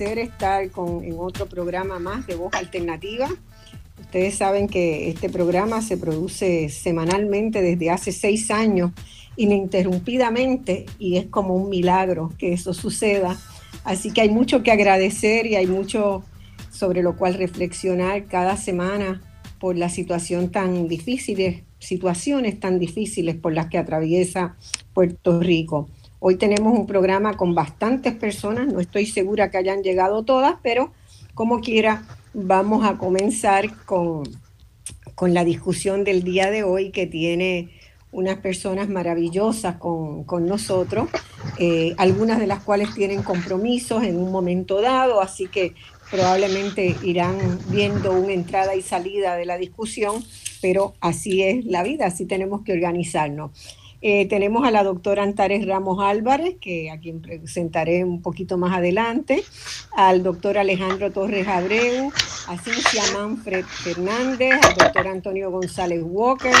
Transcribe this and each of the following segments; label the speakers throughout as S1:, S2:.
S1: Placer estar con, en otro programa más de Voz Alternativa. Ustedes saben que este programa se produce semanalmente desde hace seis años, ininterrumpidamente, y es como un milagro que eso suceda. Así que hay mucho que agradecer y hay mucho sobre lo cual reflexionar cada semana por la situación tan difícil, situaciones tan difíciles por las que atraviesa Puerto Rico. Hoy tenemos un programa con bastantes personas, no estoy segura que hayan llegado todas, pero como quiera, vamos a comenzar con, con la discusión del día de hoy que tiene unas personas maravillosas con, nosotros, eh, algunas de las cuales tienen compromisos en un momento dado, así que probablemente irán viendo una entrada y salida de la discusión, pero así es la vida, así tenemos que organizarnos. Eh, tenemos a la doctora Antares Ramos Álvarez, que a quien presentaré un poquito más adelante, al doctor Alejandro Torres Abreu, a Cincia Manfred Fernández, al doctor Antonio González Walker,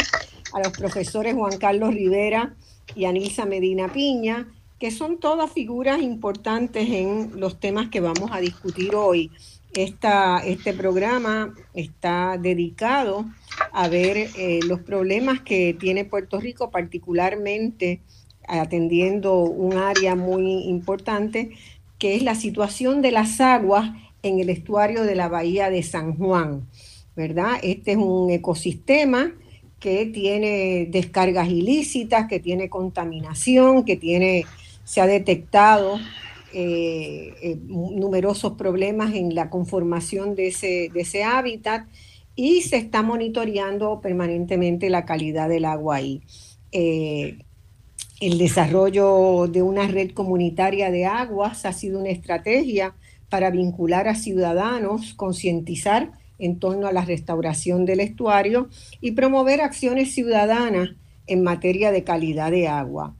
S1: a los profesores Juan Carlos Rivera y Anilsa Medina Piña, que son todas figuras importantes en los temas que vamos a discutir hoy. Este programa está dedicado a ver eh, los problemas que tiene Puerto Rico, particularmente atendiendo un área muy importante, que es la situación de las aguas en el estuario de la bahía de San Juan, ¿verdad? Este es un ecosistema que tiene descargas ilícitas, que tiene contaminación, que tiene, se ha detectado eh, eh, numerosos problemas en la conformación de ese, hábitat y se está monitoreando permanentemente la calidad del agua ahí. Eh, el desarrollo de una red comunitaria de aguas ha sido una estrategia para vincular a ciudadanos, concientizar en torno a la restauración del estuario y promover acciones ciudadanas en materia de calidad de agua.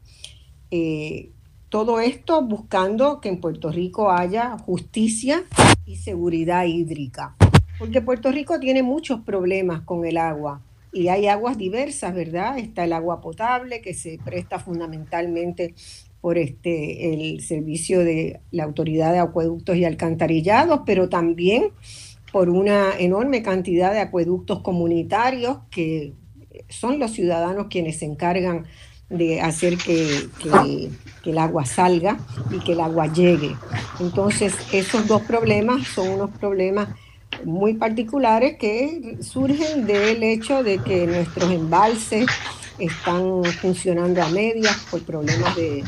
S1: Eh, todo esto buscando que en Puerto Rico haya justicia y seguridad hídrica porque Puerto Rico tiene muchos problemas con el agua y hay aguas diversas, ¿verdad? Está el agua potable que se presta fundamentalmente por este el servicio de la Autoridad de Acueductos y Alcantarillados, pero también por una enorme cantidad de acueductos comunitarios que son los ciudadanos quienes se encargan de hacer que, el agua salga y que el agua llegue. Entonces, esos dos problemas son unos problemas muy particulares que surgen del hecho de que nuestros embalses están funcionando a medias por problemas de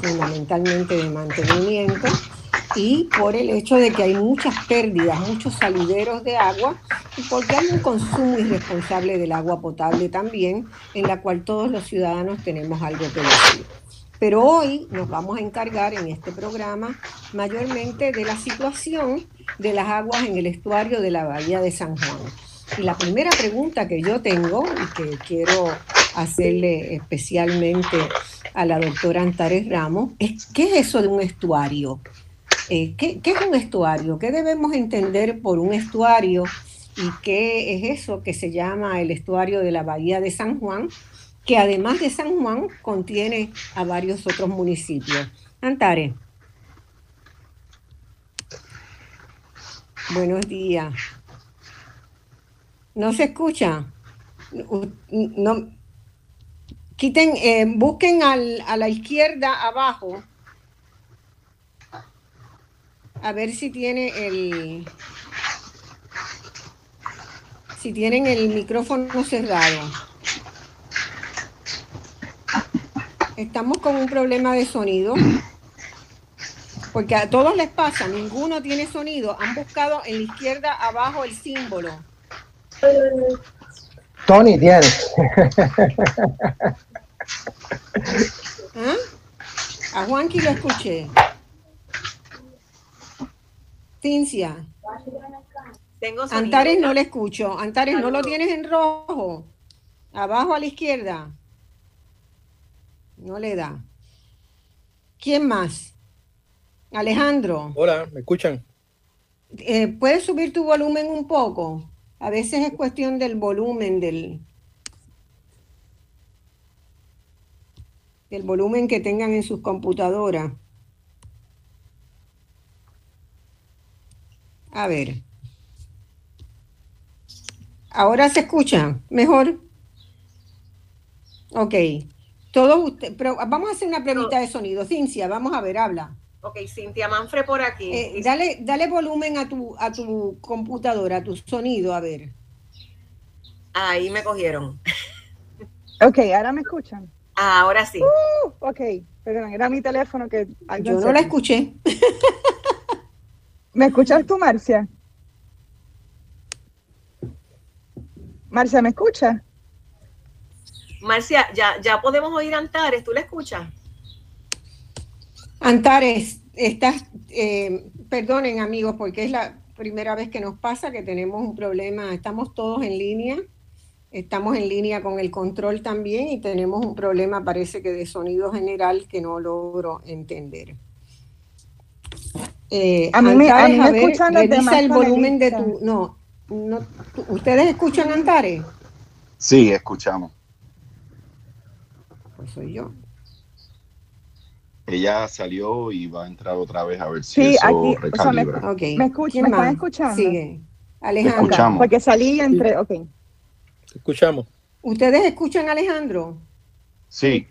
S1: fundamentalmente de mantenimiento y por el hecho de que hay muchas pérdidas, muchos salideros de agua y porque hay un consumo irresponsable del agua potable también, en la cual todos los ciudadanos tenemos algo que decir. Pero hoy nos vamos a encargar en este programa mayormente de la situación de las aguas en el estuario de la Bahía de San Juan. Y la primera pregunta que yo tengo y que quiero hacerle especialmente a la doctora Antares Ramos es ¿qué es eso de un estuario? Eh, ¿qué, ¿Qué es un estuario? ¿Qué debemos entender por un estuario? ¿Y qué es eso que se llama el estuario de la Bahía de San Juan? que además de San Juan contiene a varios otros municipios. Antare. Buenos días. ¿No se escucha? No, quiten, eh, busquen a la izquierda abajo. A ver si tiene el si tienen el micrófono cerrado. Estamos con un problema de sonido. Porque a todos les pasa, ninguno tiene sonido. Han buscado en la izquierda abajo el símbolo.
S2: Tony tiene.
S1: ¿Ah? A Juanqui lo escuché. Cincia.
S3: Tengo
S1: Antares no le escucho. Antares, ¿no lo tienes en rojo? Abajo a la izquierda. No le da. ¿Quién más? Alejandro.
S4: Hola, ¿me escuchan?
S1: Eh, ¿Puedes subir tu volumen un poco? A veces es cuestión del volumen del, del volumen que tengan en sus computadoras. A ver. Ahora se escucha mejor. Ok. Todos usted, pero vamos a hacer una pregunta de sonido. Cincia, vamos a ver, habla.
S3: Ok, Cintia Manfre por aquí.
S1: Eh, dale, dale volumen a tu, a tu computadora, a tu sonido, a ver.
S3: Ahí me cogieron.
S5: Ok, ahora me escuchan.
S3: ahora sí.
S5: Uh, ok, perdón, era mi teléfono que...
S1: Yo no la escuché.
S5: ¿Me escuchas tú, Marcia? Marcia, ¿me escucha?
S3: Marcia, ya, ya podemos oír Antares, ¿tú la escuchas?
S1: Antares, estás, eh, perdonen amigos, porque es la primera vez que nos pasa que tenemos un problema, estamos todos en línea, estamos en línea con el control también y tenemos un problema, parece que de sonido general que no logro entender.
S5: Eh, a mí me, a mí me escuchan
S1: el volumen de tu, no, no ¿ustedes escuchan Antares?
S6: Sí, escuchamos.
S1: Pues soy yo
S6: ella salió y va a entrar otra vez a ver si sí, eso aquí, recalibra.
S5: O sea, me, me, escuch, ¿Me están escuchando?
S1: Sigue. Alejandro.
S6: Escuchamos.
S5: Porque salí entre, ok.
S4: Escuchamos.
S1: ¿Ustedes escuchan a Alejandro?
S6: Sí.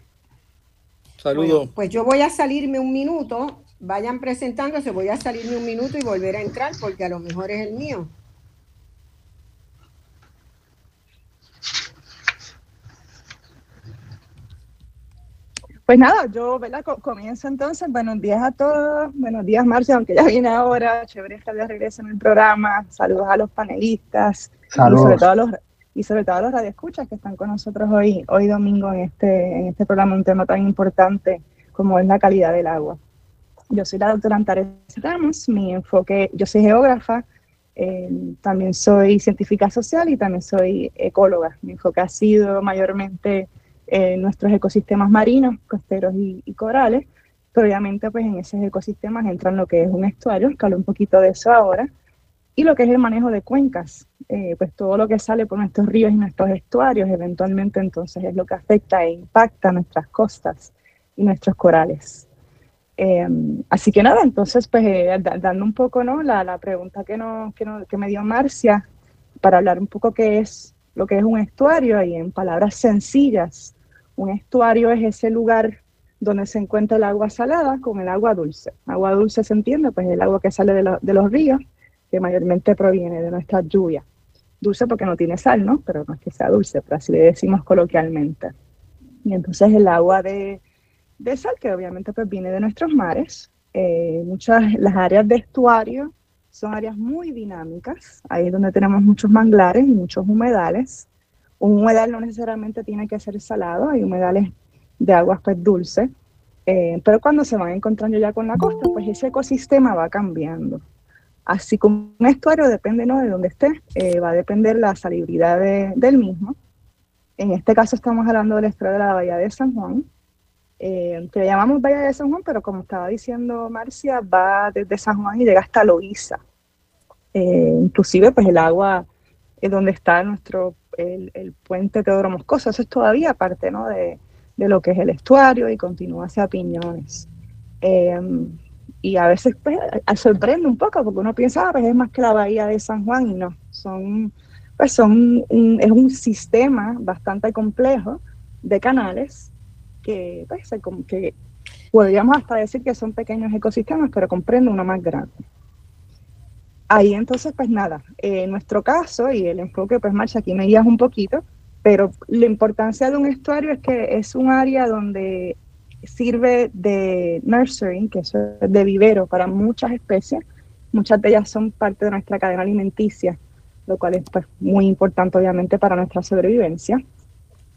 S4: Saludos.
S1: pues yo voy a salirme un minuto, vayan presentándose, voy a salirme un minuto y volver a entrar porque a lo mejor es el mío.
S5: Pues nada, yo ¿verdad? comienzo entonces. Buenos días a todos. Buenos días, Marcia, aunque ya viene ahora. Chévere estar de regreso en el programa. Saludos a los panelistas.
S2: Saludos.
S5: Y sobre todo a los, y sobre todo a los radioescuchas que están con nosotros hoy, hoy domingo en este, en este programa, un tema tan importante como es la calidad del agua. Yo soy la doctora Antares Ramos. Mi enfoque, yo soy geógrafa, eh, también soy científica social y también soy ecóloga. Mi enfoque ha sido mayormente en nuestros ecosistemas marinos, costeros y, corales, pero obviamente pues en esos ecosistemas entran lo que es un estuario, que un poquito de eso ahora, y lo que es el manejo de cuencas, eh, pues todo lo que sale por nuestros ríos y nuestros estuarios eventualmente entonces es lo que afecta e impacta nuestras costas y nuestros corales. Em, así que nada, entonces pues eh, dando un poco ¿no? la, la pregunta que, no, que, no, que me dio Marcia, para hablar un poco qué es lo que es un estuario y en palabras sencillas, un estuario es ese lugar donde se encuentra el agua salada con el agua dulce. Agua dulce se entiende, pues el agua que sale de, los ríos, que mayormente proviene de nuestra lluvia. Dulce porque no tiene sal, ¿no? Pero no es que sea dulce, pero así le decimos coloquialmente. Y entonces el agua de, sal, que obviamente pues viene de nuestros mares, eh, muchas, las áreas de estuario son áreas muy dinámicas, ahí es donde tenemos muchos manglares y muchos humedales, un humedal no necesariamente tiene que ser salado, hay humedales de aguas pues dulces, eh, pero cuando se van encontrando ya con la costa, pues ese ecosistema va cambiando. Así como un estuario depende ¿no? de dónde esté, eh, va a depender la salubridad del mismo. En este caso estamos hablando del estuario de la Bahía de San Juan, eh, que llamamos Bahía de San Juan, pero como estaba diciendo Marcia, va desde San Juan y llega hasta Loíza. inclusive pues el agua es donde está nuestro el, puente Teodoro Moscoso, eso es todavía parte ¿no? de, de, lo que es el estuario y continúa hacia Piñones. Em, y a veces pues, sorprende un poco porque uno piensa, ah, pues es más que la bahía de San Juan y no, son, pues son es un sistema bastante complejo de canales que, pues, que podríamos hasta decir que son pequeños ecosistemas, pero comprende uno más grande. ahí entonces, pues nada, en nuestro caso y el enfoque, pues Marcha, aquí me guías un poquito, pero la importancia de un estuario es que es un área donde sirve de nursery, que es de vivero para muchas especies. Muchas de ellas son parte de nuestra cadena alimenticia, lo cual es pues, muy importante obviamente para nuestra sobrevivencia.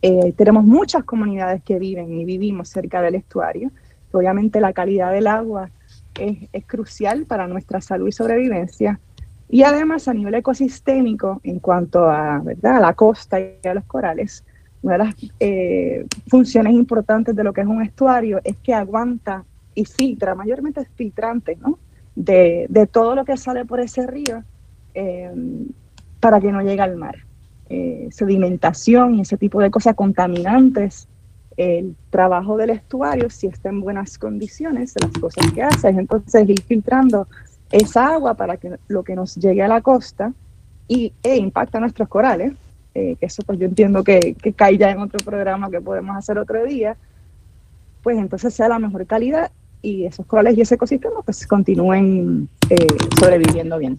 S5: Eh, tenemos muchas comunidades que viven y vivimos cerca del estuario. Obviamente la calidad del agua es, crucial para nuestra salud y sobrevivencia. Y además a nivel ecosistémico, en cuanto a, ¿verdad? a la costa y a los corales, una de las eh, funciones importantes de lo que es un estuario es que aguanta y filtra, mayormente es filtrante, ¿no? De, todo lo que sale por ese río eh, para que no llegue al mar. Eh, sedimentación y ese tipo de cosas contaminantes el trabajo del estuario, si está en buenas condiciones, las cosas que hace es entonces ir filtrando esa agua para que lo que nos llegue a la costa y, e impacta nuestros corales, eh, eso pues yo entiendo que, que cae ya en otro programa que podemos hacer otro día, pues entonces sea la mejor calidad y esos corales y ese ecosistema pues continúen eh, sobreviviendo bien.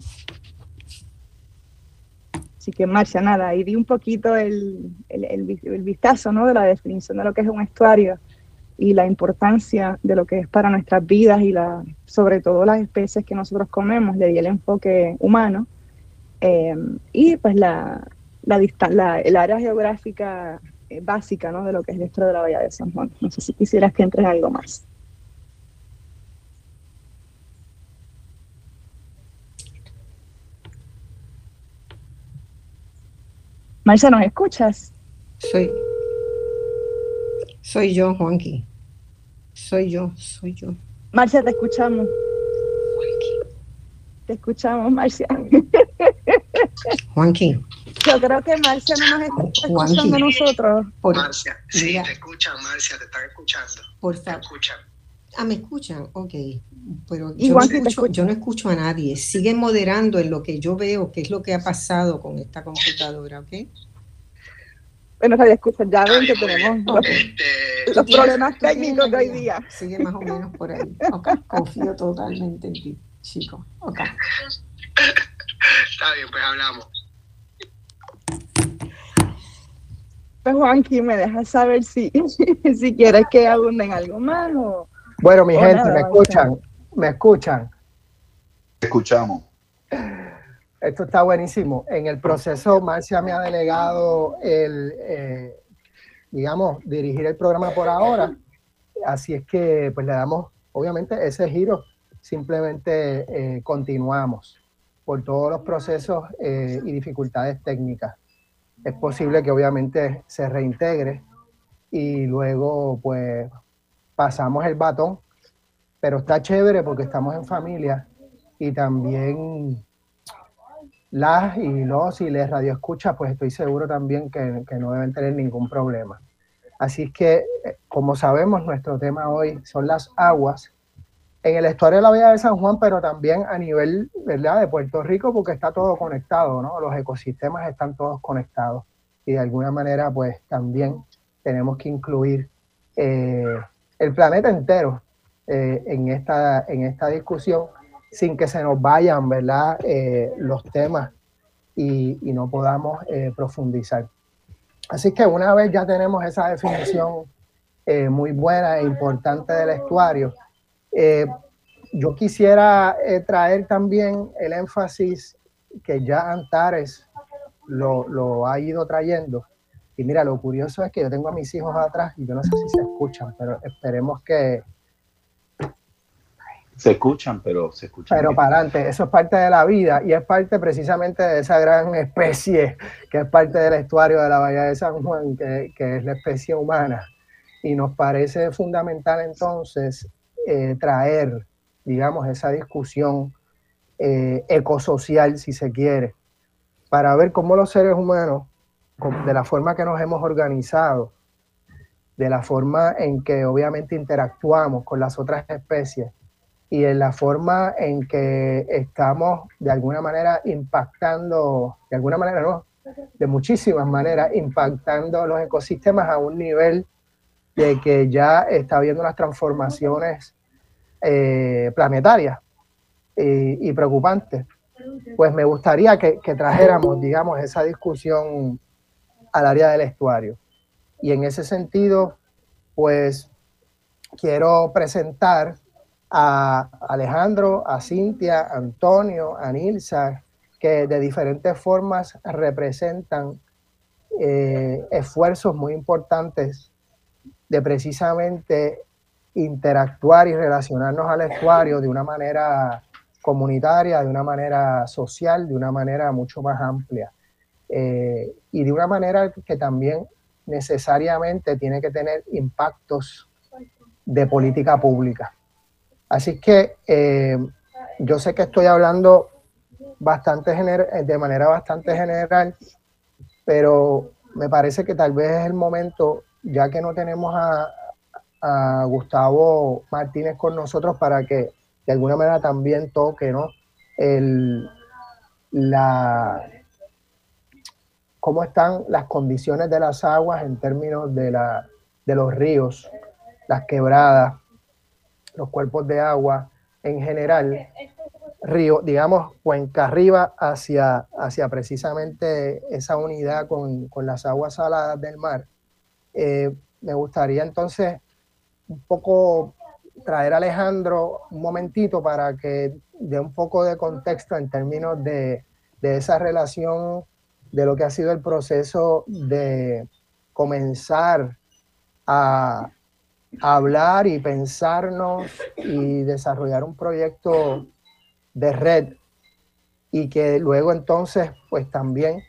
S5: Así que, Marcia, nada, ahí di un poquito el, el, vistazo ¿no? de la definición de lo que es un estuario y la importancia de lo que es para nuestras vidas y la, sobre todo las especies que nosotros comemos, le di el enfoque humano. Eh, y pues la, la, el área geográfica eh, básica ¿no? de lo que es dentro de la Bahía de San Juan. No sé si quisieras que entres algo más. Marcia, ¿nos escuchas?
S1: Soy, soy yo, Juanqui. Soy yo, soy yo.
S5: Marcia, te escuchamos. Juanqui. Te escuchamos, Marcia.
S1: Juanqui.
S5: Yo creo que Marcia no nos está escuchando a nosotros.
S2: Marcia, sí, te escuchan, Marcia, te están escuchando.
S1: Por favor. Te escuchan. Ah, me escuchan, ok. Pero yo no, yo no, escucho, a nadie. Sigue moderando en lo que yo veo, qué es lo que ha pasado con esta computadora, ¿ok?
S5: Bueno, nadie escucha, ya ven que tenemos los, este, problemas técnicos de hoy día.
S1: Sigue más o menos por ahí. Okay. Confío totalmente en ti, chico. Okay.
S2: Está bien, pues hablamos.
S5: Pues Juanqui, me dejas saber si, si quieres que abunden algo más o
S7: bueno, mi gente, ¿me escuchan? ¿Me escuchan?
S6: Escuchamos.
S7: Esto está buenísimo. En el proceso, Marcia me ha delegado el, eh, digamos, dirigir el programa por ahora. Así es que, pues le damos, obviamente, ese giro. Simplemente eh, continuamos por todos los procesos eh, y dificultades técnicas. Es posible que, obviamente, se reintegre y luego, pues, pasamos el batón, pero está chévere porque estamos en familia y también las y los y les radioescuchas, pues estoy seguro también que, que, no deben tener ningún problema. Así que, eh, como sabemos, nuestro tema hoy son las aguas en el estuario de la Bahía de San Juan, pero también a nivel ¿verdad? de Puerto Rico, porque está todo conectado, ¿no? Los ecosistemas están todos conectados y de alguna manera, pues también tenemos que incluir eh, el planeta entero eh, en, esta, en esta discusión sin que se nos vayan ¿verdad? Eh, los temas y, no podamos eh, profundizar. Así que una vez ya tenemos esa definición muy buena e importante del estuario, yo quisiera traer también el énfasis que ya Antares lo ha ido trayendo y mira, lo curioso es que yo tengo a mis hijos atrás y yo no sé si se escuchan, pero esperemos que...
S6: Se escuchan, pero se escuchan.
S7: Pero para adelante, eso es parte de la vida y es parte precisamente de esa gran especie que es parte del estuario de la Bahía de San Juan, que, que es la especie humana. Y nos parece fundamental entonces eh, traer, digamos, esa discusión eh, ecosocial, si se quiere, para ver cómo los seres humanos de la forma que nos hemos organizado, de la forma en que obviamente interactuamos con las otras especies y en la forma en que estamos de alguna manera impactando, de alguna manera no, de muchísimas maneras, impactando los ecosistemas a un nivel de que ya está habiendo unas transformaciones eh, planetarias y, y preocupantes. Pues me gustaría que, que trajéramos, digamos, esa discusión al área del estuario. Y en ese sentido, pues quiero presentar a Alejandro, a Cintia, a Antonio, a Nilsa, que de diferentes formas representan eh, esfuerzos muy importantes de precisamente interactuar y relacionarnos al estuario de una manera comunitaria, de una manera social, de una manera mucho más amplia. Eh, y de una manera que también necesariamente tiene que tener impactos de política pública. Así que eh, yo sé que estoy hablando bastante de manera bastante general, pero me parece que tal vez es el momento, ya que no tenemos a, Gustavo Martínez con nosotros, para que de alguna manera también toque ¿no? El, la, cómo están las condiciones de las aguas en términos de, la, de los ríos, las quebradas, los cuerpos de agua en general, río, digamos, cuenca arriba hacia, hacia precisamente esa unidad con, las aguas saladas del mar. Eh, me gustaría entonces un poco traer a Alejandro un momentito para que dé un poco de contexto en términos de, de esa relación de lo que ha sido el proceso de comenzar a, hablar y pensarnos y desarrollar un proyecto de red. Y que luego entonces pues también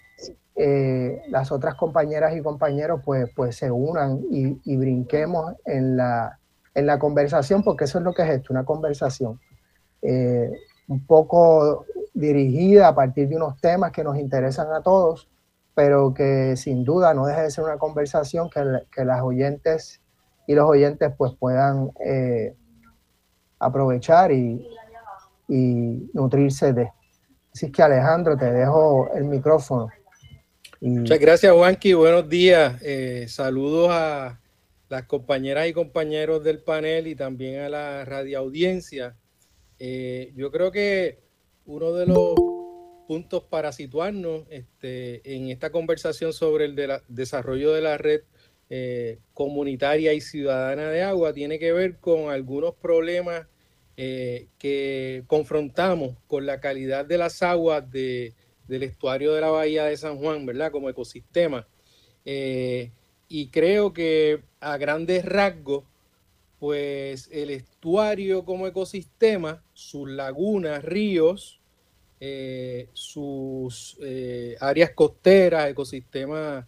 S7: eh, las otras compañeras y compañeros pues, pues se unan y, brinquemos en la, en la conversación porque eso es lo que es esto, una conversación. Eh, un poco dirigida a partir de unos temas que nos interesan a todos pero que sin duda no deje de ser una conversación que, que las oyentes y los oyentes pues puedan eh, aprovechar y, y, nutrirse de. Así que Alejandro, te dejo el micrófono.
S4: Muchas gracias Juanqui, buenos días. Eh, saludos a las compañeras y compañeros del panel y también a la radioaudiencia. Eh, yo creo que uno de los puntos para situarnos este, en esta conversación sobre el desarrollo de la red eh, comunitaria y ciudadana de agua tiene que ver con algunos problemas eh, que confrontamos con la calidad de las aguas del estuario de la bahía de San Juan, ¿verdad? Como ecosistema. Eh, y creo que a grandes rasgos, pues el estuario como ecosistema, sus lagunas, ríos, sus áreas costeras, ecosistemas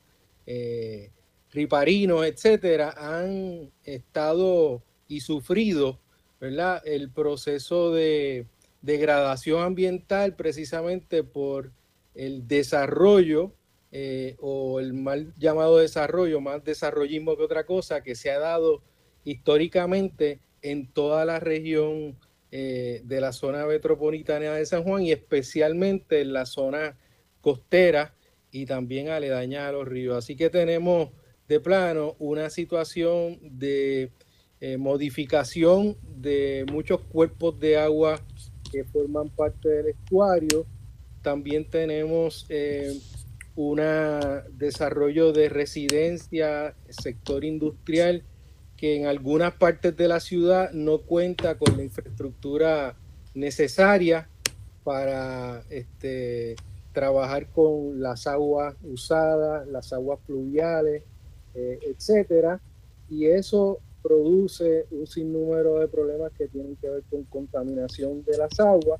S4: riparinos, etcétera, han estado y sufrido el proceso de degradación ambiental precisamente por el desarrollo eh, o el mal llamado desarrollo, más desarrollismo que otra cosa, que se ha dado históricamente en toda la región eh, de la zona metropolitana de San Juan y especialmente en la zona costera y también aledaña a los ríos. Así que tenemos de plano una situación de eh, modificación de muchos cuerpos de agua que forman parte del estuario. También tenemos eh, un desarrollo de residencia, sector industrial, que en algunas partes de la ciudad no cuenta con la infraestructura necesaria para este, trabajar con las aguas usadas, las aguas pluviales, eh, etcétera, y eso produce un sinnúmero de problemas que tienen que ver con contaminación de las aguas,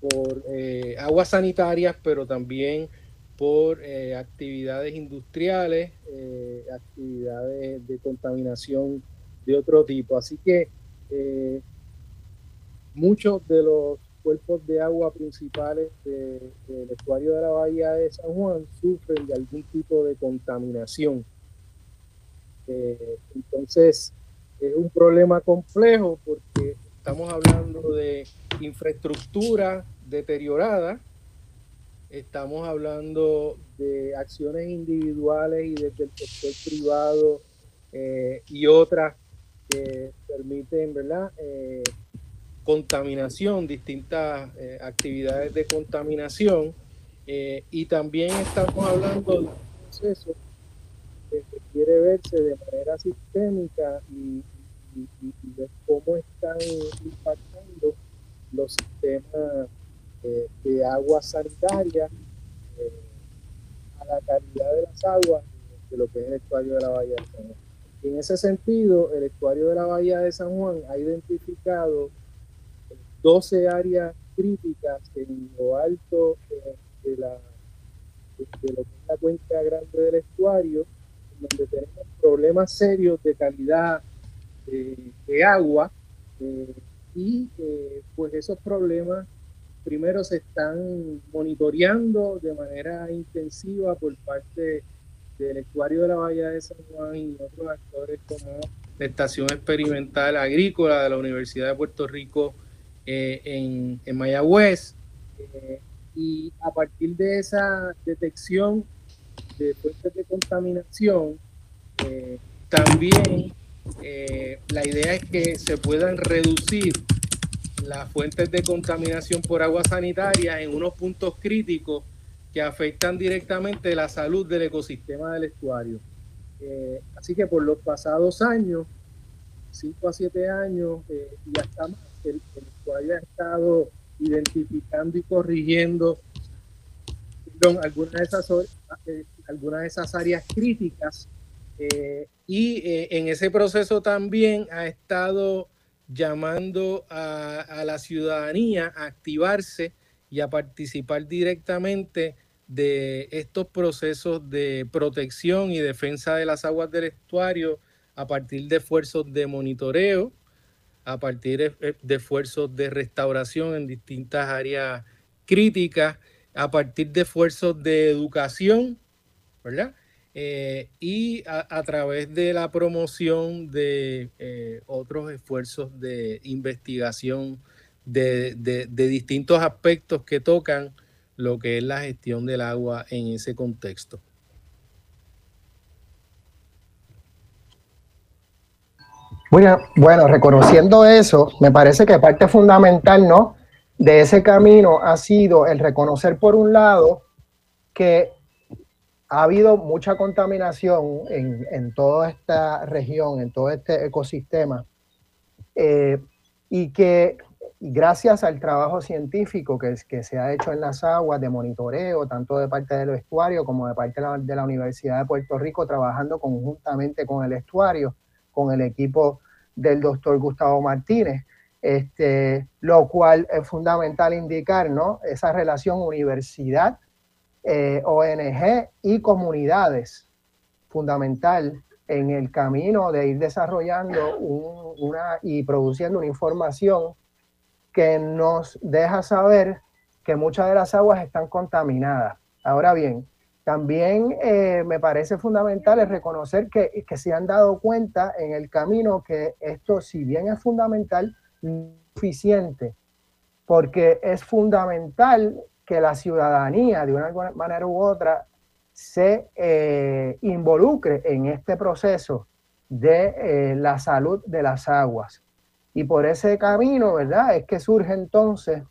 S4: por eh, aguas sanitarias, pero también por eh, actividades industriales, actividades de contaminación de otro tipo. Así que muchos de los cuerpos de agua principales del estuario de la bahía de San Juan sufren de algún tipo de contaminación. Eh, entonces, es un problema complejo porque estamos hablando de infraestructura deteriorada, estamos hablando de acciones individuales y desde el sector privado eh, y otras que permiten, ¿verdad? Eh, contaminación, distintas eh, actividades de contaminación, y también estamos hablando de un proceso que quiere verse de manera sistémica y, de cómo están impactando los sistemas eh, de agua sanitaria a la calidad de las aguas de lo que es el estuario de la Bahía de San Juan. En ese sentido, el estuario de la Bahía de San Juan ha identificado 12 áreas críticas en lo alto de, la, lo que es la cuenca grande del estuario, donde tenemos problemas serios de calidad de, agua eh, y eh, pues esos problemas primero se están monitoreando de manera intensiva por parte del estuario de la Bahía de San Juan y otros actores como la Estación Experimental Agrícola de la Universidad de Puerto Rico eh, en, Mayagüez. Eh, y a partir de esa detección de fuentes de contaminación, eh, también la idea es que se puedan reducir las fuentes de contaminación por agua sanitaria en unos puntos críticos que afectan directamente la salud del ecosistema del estuario. así que por los pasados años, 5 a 7 años y hasta más, el, haya estado identificando y corrigiendo algunas, de esas, eh, algunas de esas áreas críticas eh, y eh, en ese proceso también ha estado llamando a, la ciudadanía a activarse y a participar directamente de estos procesos de protección y defensa de las aguas del estuario a partir de esfuerzos de monitoreo, a partir de esfuerzos de restauración en distintas áreas críticas, a partir de esfuerzos de educación, ¿verdad? Eh, y a, través de la promoción de eh, otros esfuerzos de investigación de, de distintos aspectos que tocan lo que es la gestión del agua en ese contexto.
S7: Bueno, reconociendo eso, me parece que parte fundamental, ¿no? De ese camino ha sido el reconocer, por un lado, que ha habido mucha contaminación en, toda esta región, en todo este ecosistema, eh, y que gracias al trabajo científico que, se ha hecho en las aguas de monitoreo, tanto de parte del estuario como de parte de la, de la Universidad de Puerto Rico, trabajando conjuntamente con el estuario, con el equipo del doctor Gustavo Martínez, este, lo cual es fundamental indicar ¿no? esa relación universidad, eh, ONG y comunidades, fundamental en el camino de ir desarrollando una, y produciendo una información que nos deja saber que muchas de las aguas están contaminadas. Ahora bien, también eh, me parece fundamental es reconocer que, que, se han dado cuenta en el camino que esto, si bien es fundamental, no es suficiente, porque es fundamental que la ciudadanía, de una manera u otra, se eh, involucre en este proceso de eh, la salud de las aguas. Y por ese camino, ¿verdad? Es que surge entonces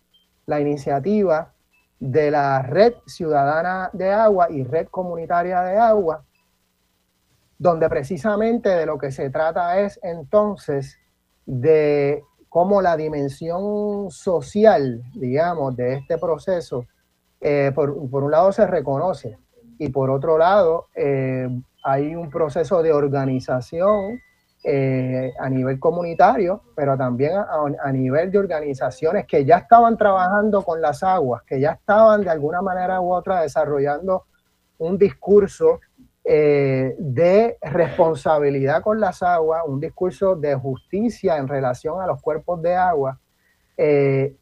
S7: la iniciativa de la Red Ciudadana de Agua y Red Comunitaria de Agua, donde precisamente de lo que se trata es entonces de cómo la dimensión social, digamos, de este proceso, eh, por, un lado se reconoce y por otro lado eh, hay un proceso de organización eh, a nivel comunitario, pero también a, nivel de organizaciones que ya estaban trabajando con las aguas, que ya estaban de alguna manera u otra desarrollando un discurso eh, de responsabilidad con las aguas, un discurso de justicia en relación a los cuerpos de agua, eh,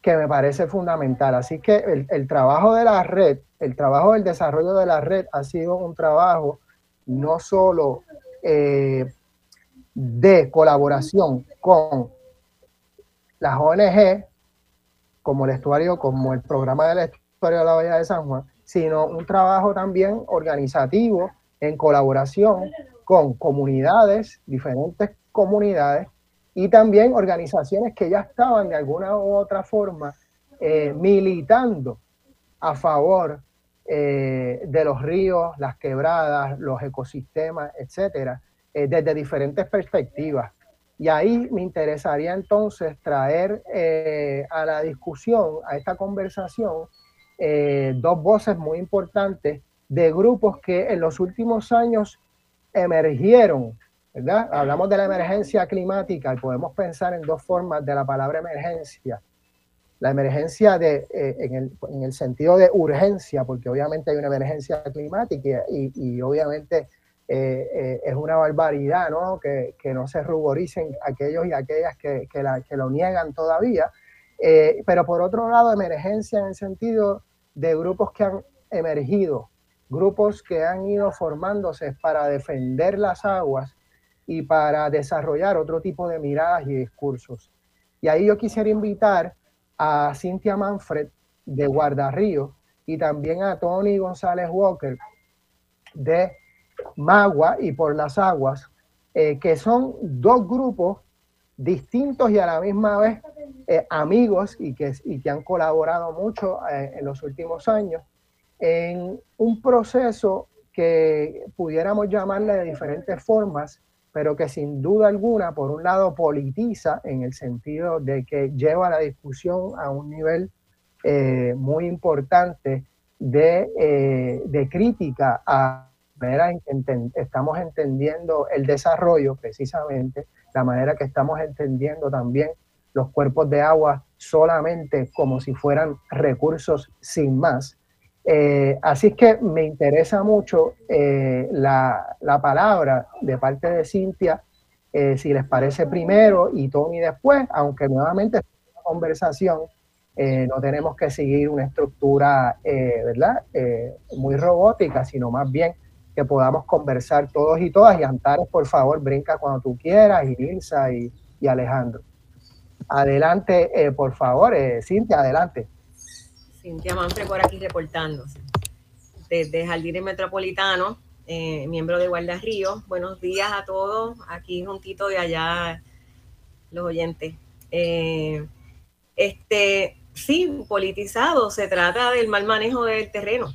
S7: que me parece fundamental. Así que el, el, trabajo de la red, el trabajo del desarrollo de la red ha sido un trabajo no solo de colaboración con las ONG, como el estuario, como el programa del estuario de la Bahía de San Juan, sino un trabajo también organizativo en colaboración con comunidades, diferentes comunidades, y también organizaciones que ya estaban de alguna u otra forma eh, militando a favor eh, de los ríos, las quebradas, los ecosistemas, etcétera, eh, desde diferentes perspectivas. Y ahí me interesaría entonces traer a la discusión, a esta conversación, dos voces muy importantes de grupos que en los últimos años emergieron ¿verdad? Hablamos de la emergencia climática y podemos pensar en dos formas de la palabra emergencia. La emergencia de, eh, en, el, en, el, sentido de urgencia, porque obviamente hay una emergencia climática y, obviamente eh, eh, es una barbaridad, ¿no? Que, que, no se ruboricen aquellos y aquellas que, que lo niegan todavía. Pero por otro lado, emergencia en el sentido de grupos que han emergido, grupos que han ido formándose para defender las aguas y para desarrollar otro tipo de miradas y discursos. Y ahí yo quisiera invitar a Cintia Manfred de Guardarrío y también a Tony González Walker de Magua y Por las Aguas, eh, que son dos grupos distintos y a la misma vez eh, amigos y que, y que han colaborado mucho eh, en los últimos años en un proceso que pudiéramos llamarle de diferentes formas, pero que sin duda alguna, por un lado, politiza en el sentido de que lleva la discusión a un nivel eh, muy importante de, de, crítica a la manera en que estamos entendiendo el desarrollo, precisamente, la manera que estamos entendiendo también los cuerpos de agua solamente como si fueran recursos sin más eh, así es que me interesa mucho eh, la, la, palabra de parte de Cintia, eh, si les parece primero y Tony después, aunque nuevamente es una conversación, no tenemos que seguir una estructura, ¿verdad? muy robótica, sino más bien que podamos conversar todos y todas. Y Antares, por favor, brinca cuando tú quieras, y y, y Alejandro. Adelante, por favor, Cintia, adelante.
S3: Cintia Manfred por aquí reportándose. Desde Jardines Metropolitano, eh, miembro de Guardia Río. Buenos días a todos, aquí juntito de allá, los oyentes. Eh, este, sí, politizado, se trata del mal manejo del terreno.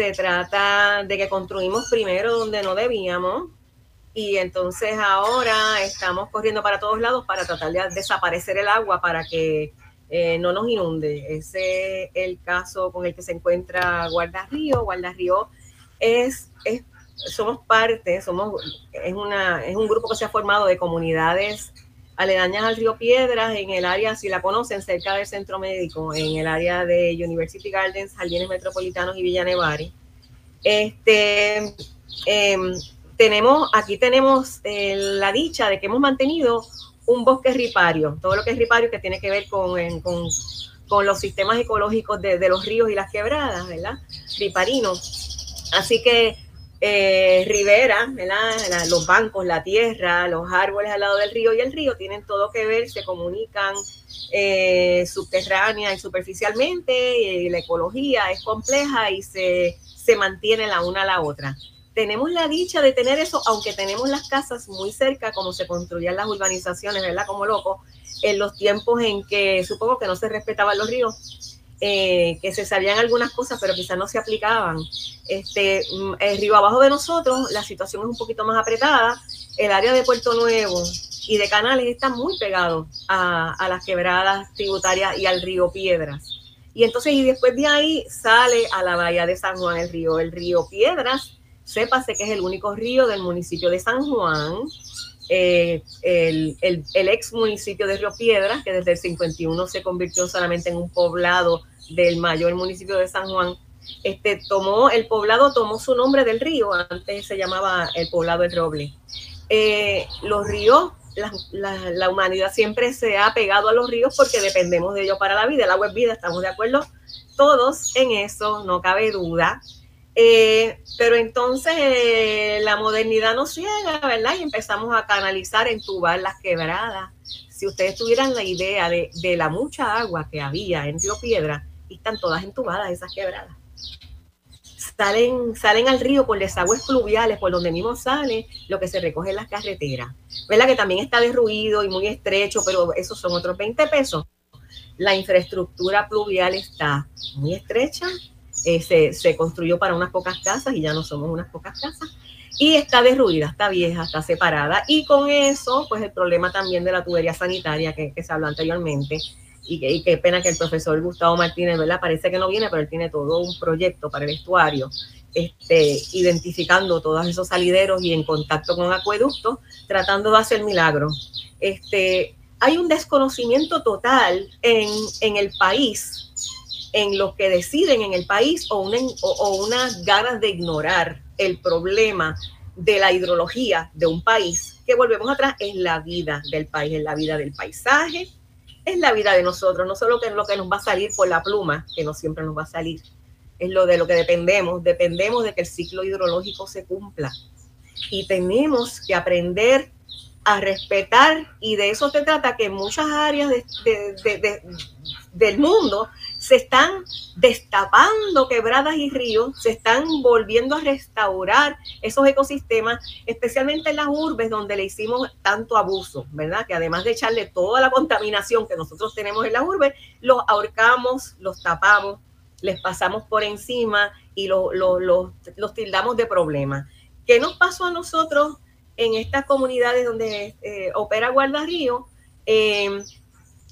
S3: Se trata de que construimos primero donde no debíamos, y entonces ahora estamos corriendo para todos lados para tratar de desaparecer el agua para que eh, no nos inunde. Ese es el caso con el que se encuentra Guardarrío. Guardarrío es, es somos parte, somos, es, una, es un grupo que se ha formado de comunidades aledañas al río Piedras en el área, si la conocen, cerca del centro médico, en el área de University Gardens, Jardines Metropolitanos y Villa Nevari. Este, em, tenemos, aquí tenemos eh, la dicha de que hemos mantenido un bosque ripario, todo lo que es ripario que tiene que ver con, con, los sistemas ecológicos de, de, los ríos y las quebradas, ¿verdad? Riparino. Así que eh, ribera, ¿verdad? los bancos, la tierra, los árboles al lado del río y el río tienen todo que ver, se comunican eh, subterránea y superficialmente, y la ecología es compleja y se, se mantiene la una a la otra tenemos la dicha de tener eso, aunque tenemos las casas muy cerca, como se construían las urbanizaciones, ¿verdad? Como loco, en los tiempos en que supongo que no se respetaban los ríos, eh, que se sabían algunas cosas, pero quizás no se aplicaban. Este, mm, el río abajo de nosotros, la situación es un poquito más apretada. El área de Puerto Nuevo y de Canales está muy pegado a, a las quebradas tributarias y al río Piedras. Y entonces, y después de ahí sale a la bahía de San Juan el río, el río Piedras, Sépase que es el único río del municipio de San Juan, eh, el, ex municipio de Río Piedras, que desde el 51 se convirtió solamente en un poblado del mayor municipio de San Juan. Este, tomó, el poblado tomó su nombre del río, antes se llamaba el poblado del Roble. Eh, los ríos, la, la, humanidad siempre se ha pegado a los ríos porque dependemos de ellos para la vida. El agua es vida, estamos de acuerdo todos en eso, no cabe duda. Eh, pero entonces eh, la modernidad nos ciega, ¿verdad? Y empezamos a canalizar, entubar las quebradas. Si ustedes tuvieran la idea de, de la mucha agua que había en Río Piedra, están todas entubadas esas quebradas. salen, salen al río por desagües fluviales, por donde mismo sale lo que se recoge en las carreteras. ¿Verdad? Que también está derruido y muy estrecho, pero esos son otros 20 pesos. La infraestructura pluvial está muy estrecha, eh, se, construyó para unas pocas casas y ya no somos unas pocas casas. Y está derruida, está vieja, está separada. Y con eso, pues el problema también de la tubería sanitaria que, que se habló anteriormente, y, qué pena que el profesor Gustavo Martínez, ¿verdad? Parece que no viene, pero él tiene todo un proyecto para el estuario, este, identificando todos esos salideros y en contacto con acueductos, tratando de hacer milagros. Este, hay un desconocimiento total en, en el país, en los que deciden en el país, o, una, o unas ganas de ignorar el problema de la hidrología de un país, que volvemos atrás, es la vida del país, es la vida del paisaje, es la vida de nosotros, no solo que es lo que nos va a salir por la pluma, que no siempre nos va a salir, es lo de lo que dependemos, dependemos de que el ciclo hidrológico se cumpla. Y tenemos que aprender a respetar, y de eso se trata, que en muchas áreas del mundo se están destapando quebradas y ríos, se están volviendo a restaurar esos ecosistemas, especialmente en las urbes donde le hicimos tanto abuso, ¿verdad? Que además de echarle toda la contaminación que nosotros tenemos en las urbes, los ahorcamos, los tapamos, les pasamos por encima y los tildamos de problemas. ¿Qué nos pasó a nosotros en estas comunidades donde eh, opera Guarda Río? Eh,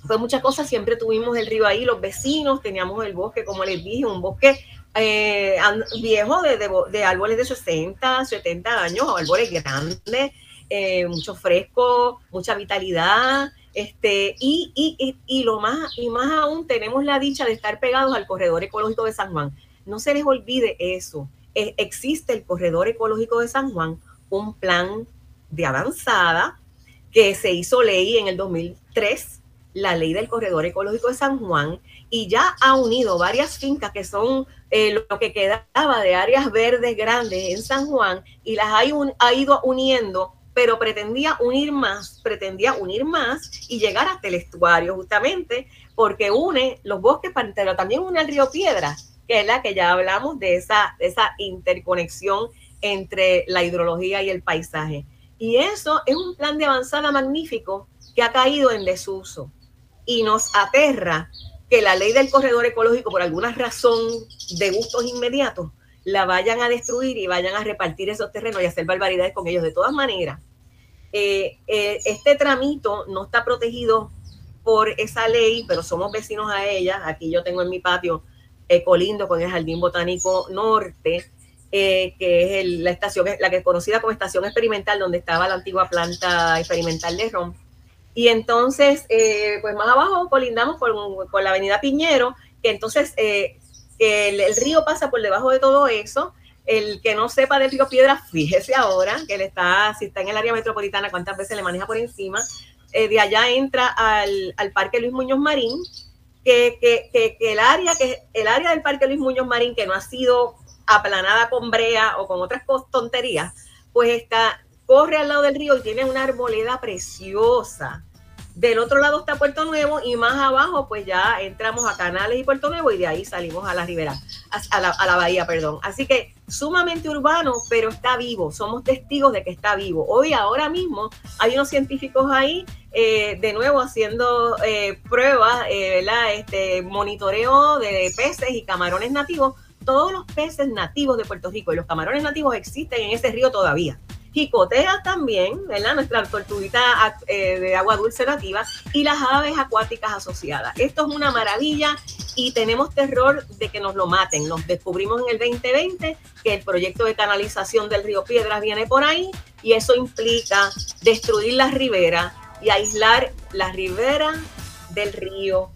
S3: fue muchas cosas, siempre tuvimos el río ahí, los vecinos, teníamos el bosque, como les dije, un bosque eh, viejo de, árboles de 60, 70 años, árboles grandes, eh, mucho fresco, mucha vitalidad, este, y, y, y, lo más, y más aún tenemos la dicha de estar pegados al corredor ecológico de San Juan. No se les olvide eso. E, existe el corredor ecológico de San Juan, un plan de avanzada que se hizo ley en el 2003 la ley del corredor ecológico de San Juan y ya ha unido varias fincas que son eh, lo que quedaba de áreas verdes grandes en San Juan y las ha, ha ido uniendo, pero pretendía unir más, pretendía unir más y llegar hasta el estuario justamente porque une los bosques, pero también une al río Piedra, que es la que ya hablamos de esa, de esa interconexión entre la hidrología y el paisaje. Y eso es un plan de avanzada magnífico que ha caído en desuso y nos aterra que la ley del corredor ecológico, por alguna razón de gustos inmediatos, la vayan a destruir y vayan a repartir esos terrenos y hacer barbaridades con ellos. De todas maneras, eh, eh, este tramito no está protegido por esa ley, pero somos vecinos a ella. Aquí yo tengo en mi patio Ecolindo con el Jardín Botánico Norte, eh, que es la estación, la que es conocida como estación experimental, donde estaba la antigua planta experimental de Ron y entonces, eh, pues más abajo colindamos con, la avenida Piñero, que entonces eh, el, río pasa por debajo de todo eso. El que no sepa del río Piedra, fíjese ahora que él está, si está en el área metropolitana, cuántas veces le maneja por encima. Eh, de allá entra al, Parque Luis Muñoz Marín, que, que, el, área, que el área del Parque Luis Muñoz Marín, que no ha sido aplanada con brea o con otras tonterías, pues está, corre al lado del río y tiene una arboleda preciosa del otro lado está Puerto Nuevo y más abajo pues ya entramos a Canales y Puerto Nuevo y de ahí salimos a la ribera, a la, bahía, perdón. Así que sumamente urbano, pero está vivo. Somos testigos de que está vivo. Hoy, ahora mismo, hay unos científicos ahí, eh, de nuevo haciendo eh, pruebas, eh, Este monitoreo de peces y camarones nativos. Todos los peces nativos de Puerto Rico y los camarones nativos existen en ese río todavía jicotea también, ¿verdad? Nuestra tortuguita eh, de agua dulce nativa y las aves acuáticas asociadas. Esto es una maravilla y tenemos terror de que nos lo maten. Nos descubrimos en el 2020 que el proyecto de canalización del río Piedras viene por ahí y eso implica destruir las riberas y aislar las riberas del río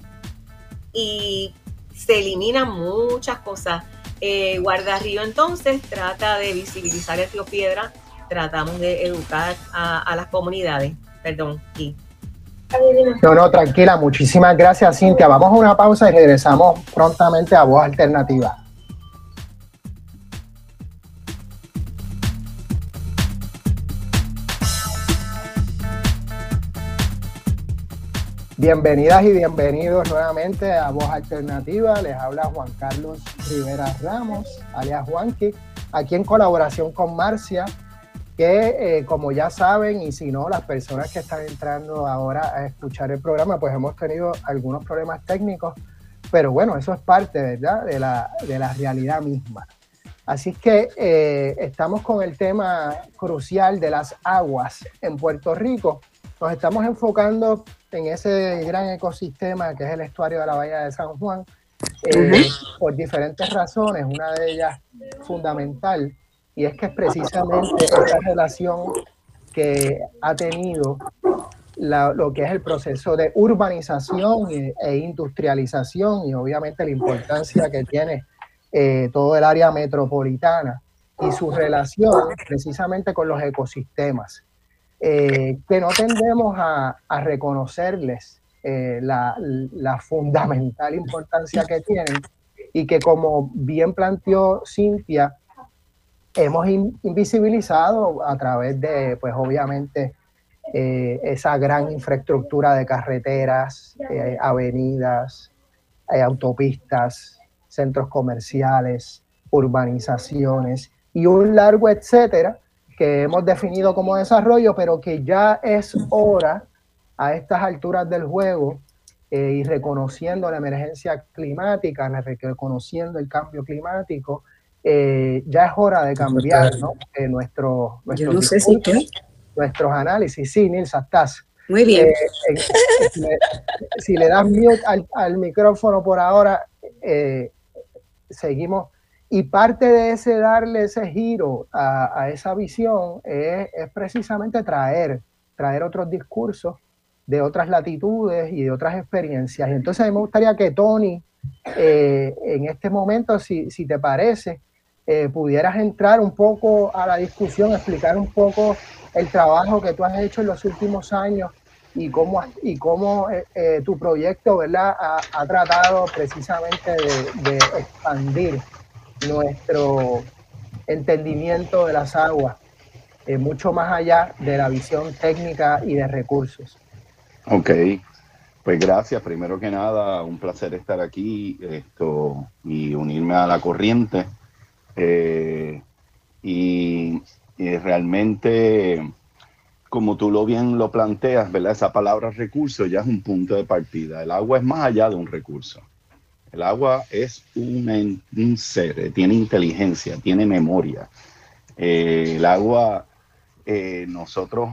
S3: y se eliminan muchas cosas. Eh, Guarda Río entonces trata de visibilizar el río Piedra tratamos de educar a, las comunidades. Perdón, sí.
S7: No, no, tranquila, muchísimas gracias Cintia. Vamos a una pausa y regresamos prontamente a Voz Alternativa. Bienvenidas y bienvenidos nuevamente a Voz Alternativa. Les habla Juan Carlos Rivera Ramos, alias Juanqui, aquí en colaboración con Marcia, que eh, como ya saben, y si no, las personas que están entrando ahora a escuchar el programa, pues hemos tenido algunos problemas técnicos, pero bueno, eso es parte, ¿verdad?, de la, de la realidad misma. Así que eh, estamos con el tema crucial de las aguas en Puerto Rico. Nos estamos enfocando en ese gran ecosistema que es el estuario de la Bahía de San Juan, eh, por diferentes razones, una de ellas fundamental, y es que es precisamente esa relación que ha tenido lo que es el proceso de urbanización e, industrialización y obviamente la importancia que tiene eh, todo el área metropolitana y su relación precisamente con los ecosistemas. Eh, que no tendemos a, reconocerles eh, la, fundamental importancia que tienen y que como bien planteó Cintia, hemos invisibilizado a través de, pues obviamente, eh, esa gran infraestructura de carreteras, avenidas, autopistas, centros comerciales, urbanizaciones y un largo etcétera que hemos definido como desarrollo, pero que ya es hora a estas alturas del juego eh, y reconociendo la emergencia climática, reconociendo el cambio climático, eh, ya es hora de cambiar ¿no? Eh, nuestro,
S8: Yo no sé si
S7: nuestros análisis. Sí, Nilsa, estás.
S8: Muy bien.
S7: si, le, das mute al, al micrófono por ahora, seguimos y parte de ese darle ese giro a, esa visión es, precisamente traer, traer otros discursos de otras latitudes y de otras experiencias. Y entonces a mí me gustaría que Tony, eh, en este momento, si, te parece, eh, pudieras entrar un poco a la discusión, explicar un poco el trabajo que tú has hecho en los últimos años y cómo, y cómo eh, tu proyecto ¿verdad? Ha, tratado precisamente de, de expandir nuestro entendimiento de las aguas, eh, mucho más allá de la visión técnica y de recursos.
S6: Ok, pues gracias. Primero que nada, un placer estar aquí esto, y unirme a la corriente. Eh, y, realmente, como tú lo bien lo planteas, ¿verdad? Esa palabra recurso ya es un punto de partida. El agua es más allá de un recurso. El agua es un, ser, tiene inteligencia, tiene memoria. Eh, el agua, eh, nosotros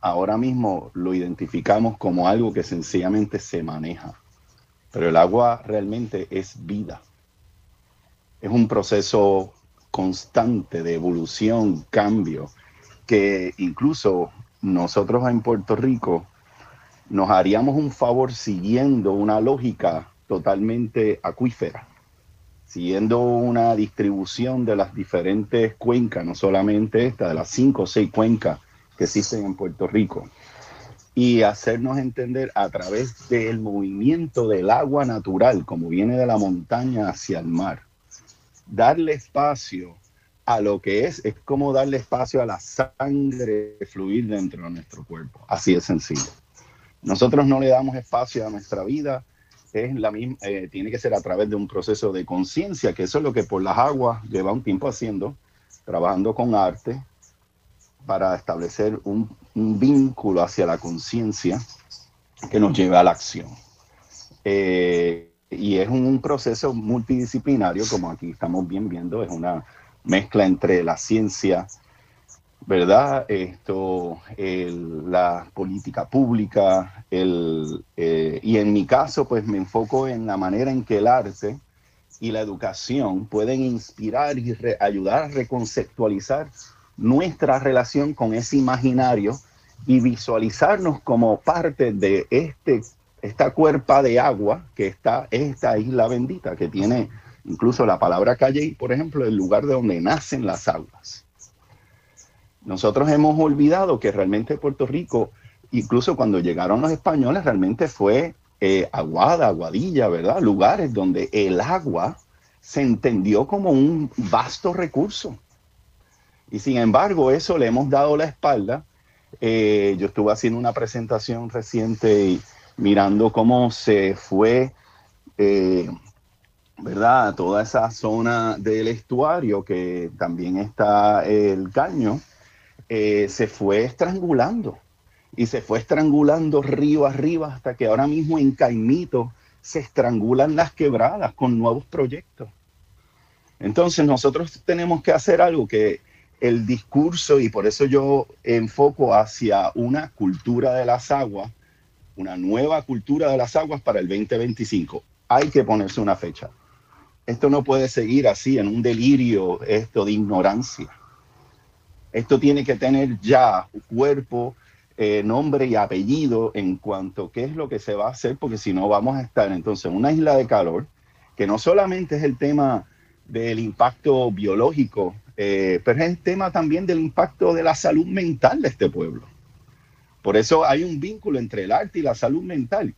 S6: ahora mismo lo identificamos como algo que sencillamente se maneja, pero el agua realmente es vida. Es un proceso constante de evolución, cambio, que incluso nosotros en Puerto Rico nos haríamos un favor siguiendo una lógica totalmente acuífera, siguiendo una distribución de las diferentes cuencas, no solamente esta, de las cinco o seis cuencas que existen en Puerto Rico, y hacernos entender a través del movimiento del agua natural, como viene de la montaña hacia el mar, darle espacio a lo que es, es como darle espacio a la sangre fluir dentro de nuestro cuerpo. Así de sencillo. Nosotros no le damos espacio a nuestra vida es la misma, eh, tiene que ser a través de un proceso de conciencia, que eso es lo que por las aguas lleva un tiempo haciendo, trabajando con arte para establecer un, vínculo hacia la conciencia que nos lleva a la acción. Eh, y es un, proceso multidisciplinario, como aquí estamos bien viendo, es una mezcla entre la ciencia, ¿verdad? Esto, la política pública, el, eh, y en mi caso, pues me enfoco en la manera en que el arte y la educación pueden inspirar y ayudar a reconceptualizar nuestra relación con ese imaginario y visualizarnos como parte de este, esta cuerpa de agua que está esta isla bendita, que tiene incluso la palabra calle, por ejemplo, el lugar de donde nacen las aguas. Nosotros hemos olvidado que realmente Puerto Rico, incluso cuando llegaron los españoles, realmente fue eh, aguada, aguadilla, ¿verdad? Lugares donde el agua se entendió como un vasto recurso. Y sin embargo, eso le hemos dado la espalda. Eh, yo estuve haciendo una presentación reciente mirando cómo se fue, eh, ¿verdad? Toda esa zona del estuario, que también está el caño, eh, se fue estrangulando y se fue estrangulando río arriba hasta que ahora mismo en Caimito se estrangulan las quebradas con nuevos proyectos. Entonces nosotros tenemos que hacer algo que el discurso, y por eso yo enfoco hacia una cultura de las aguas, una nueva cultura de las aguas para el 2025. Hay que ponerse una fecha. Esto no puede seguir así en un delirio esto de ignorancia. Esto tiene que tener ya cuerpo, eh, nombre y apellido en cuanto a qué es lo que se va a hacer, porque si no vamos a estar entonces en una isla de calor, que no solamente es el tema del impacto biológico, eh, pero es el tema también del impacto de la salud mental de este pueblo. Por eso hay un vínculo entre el arte y la salud mental.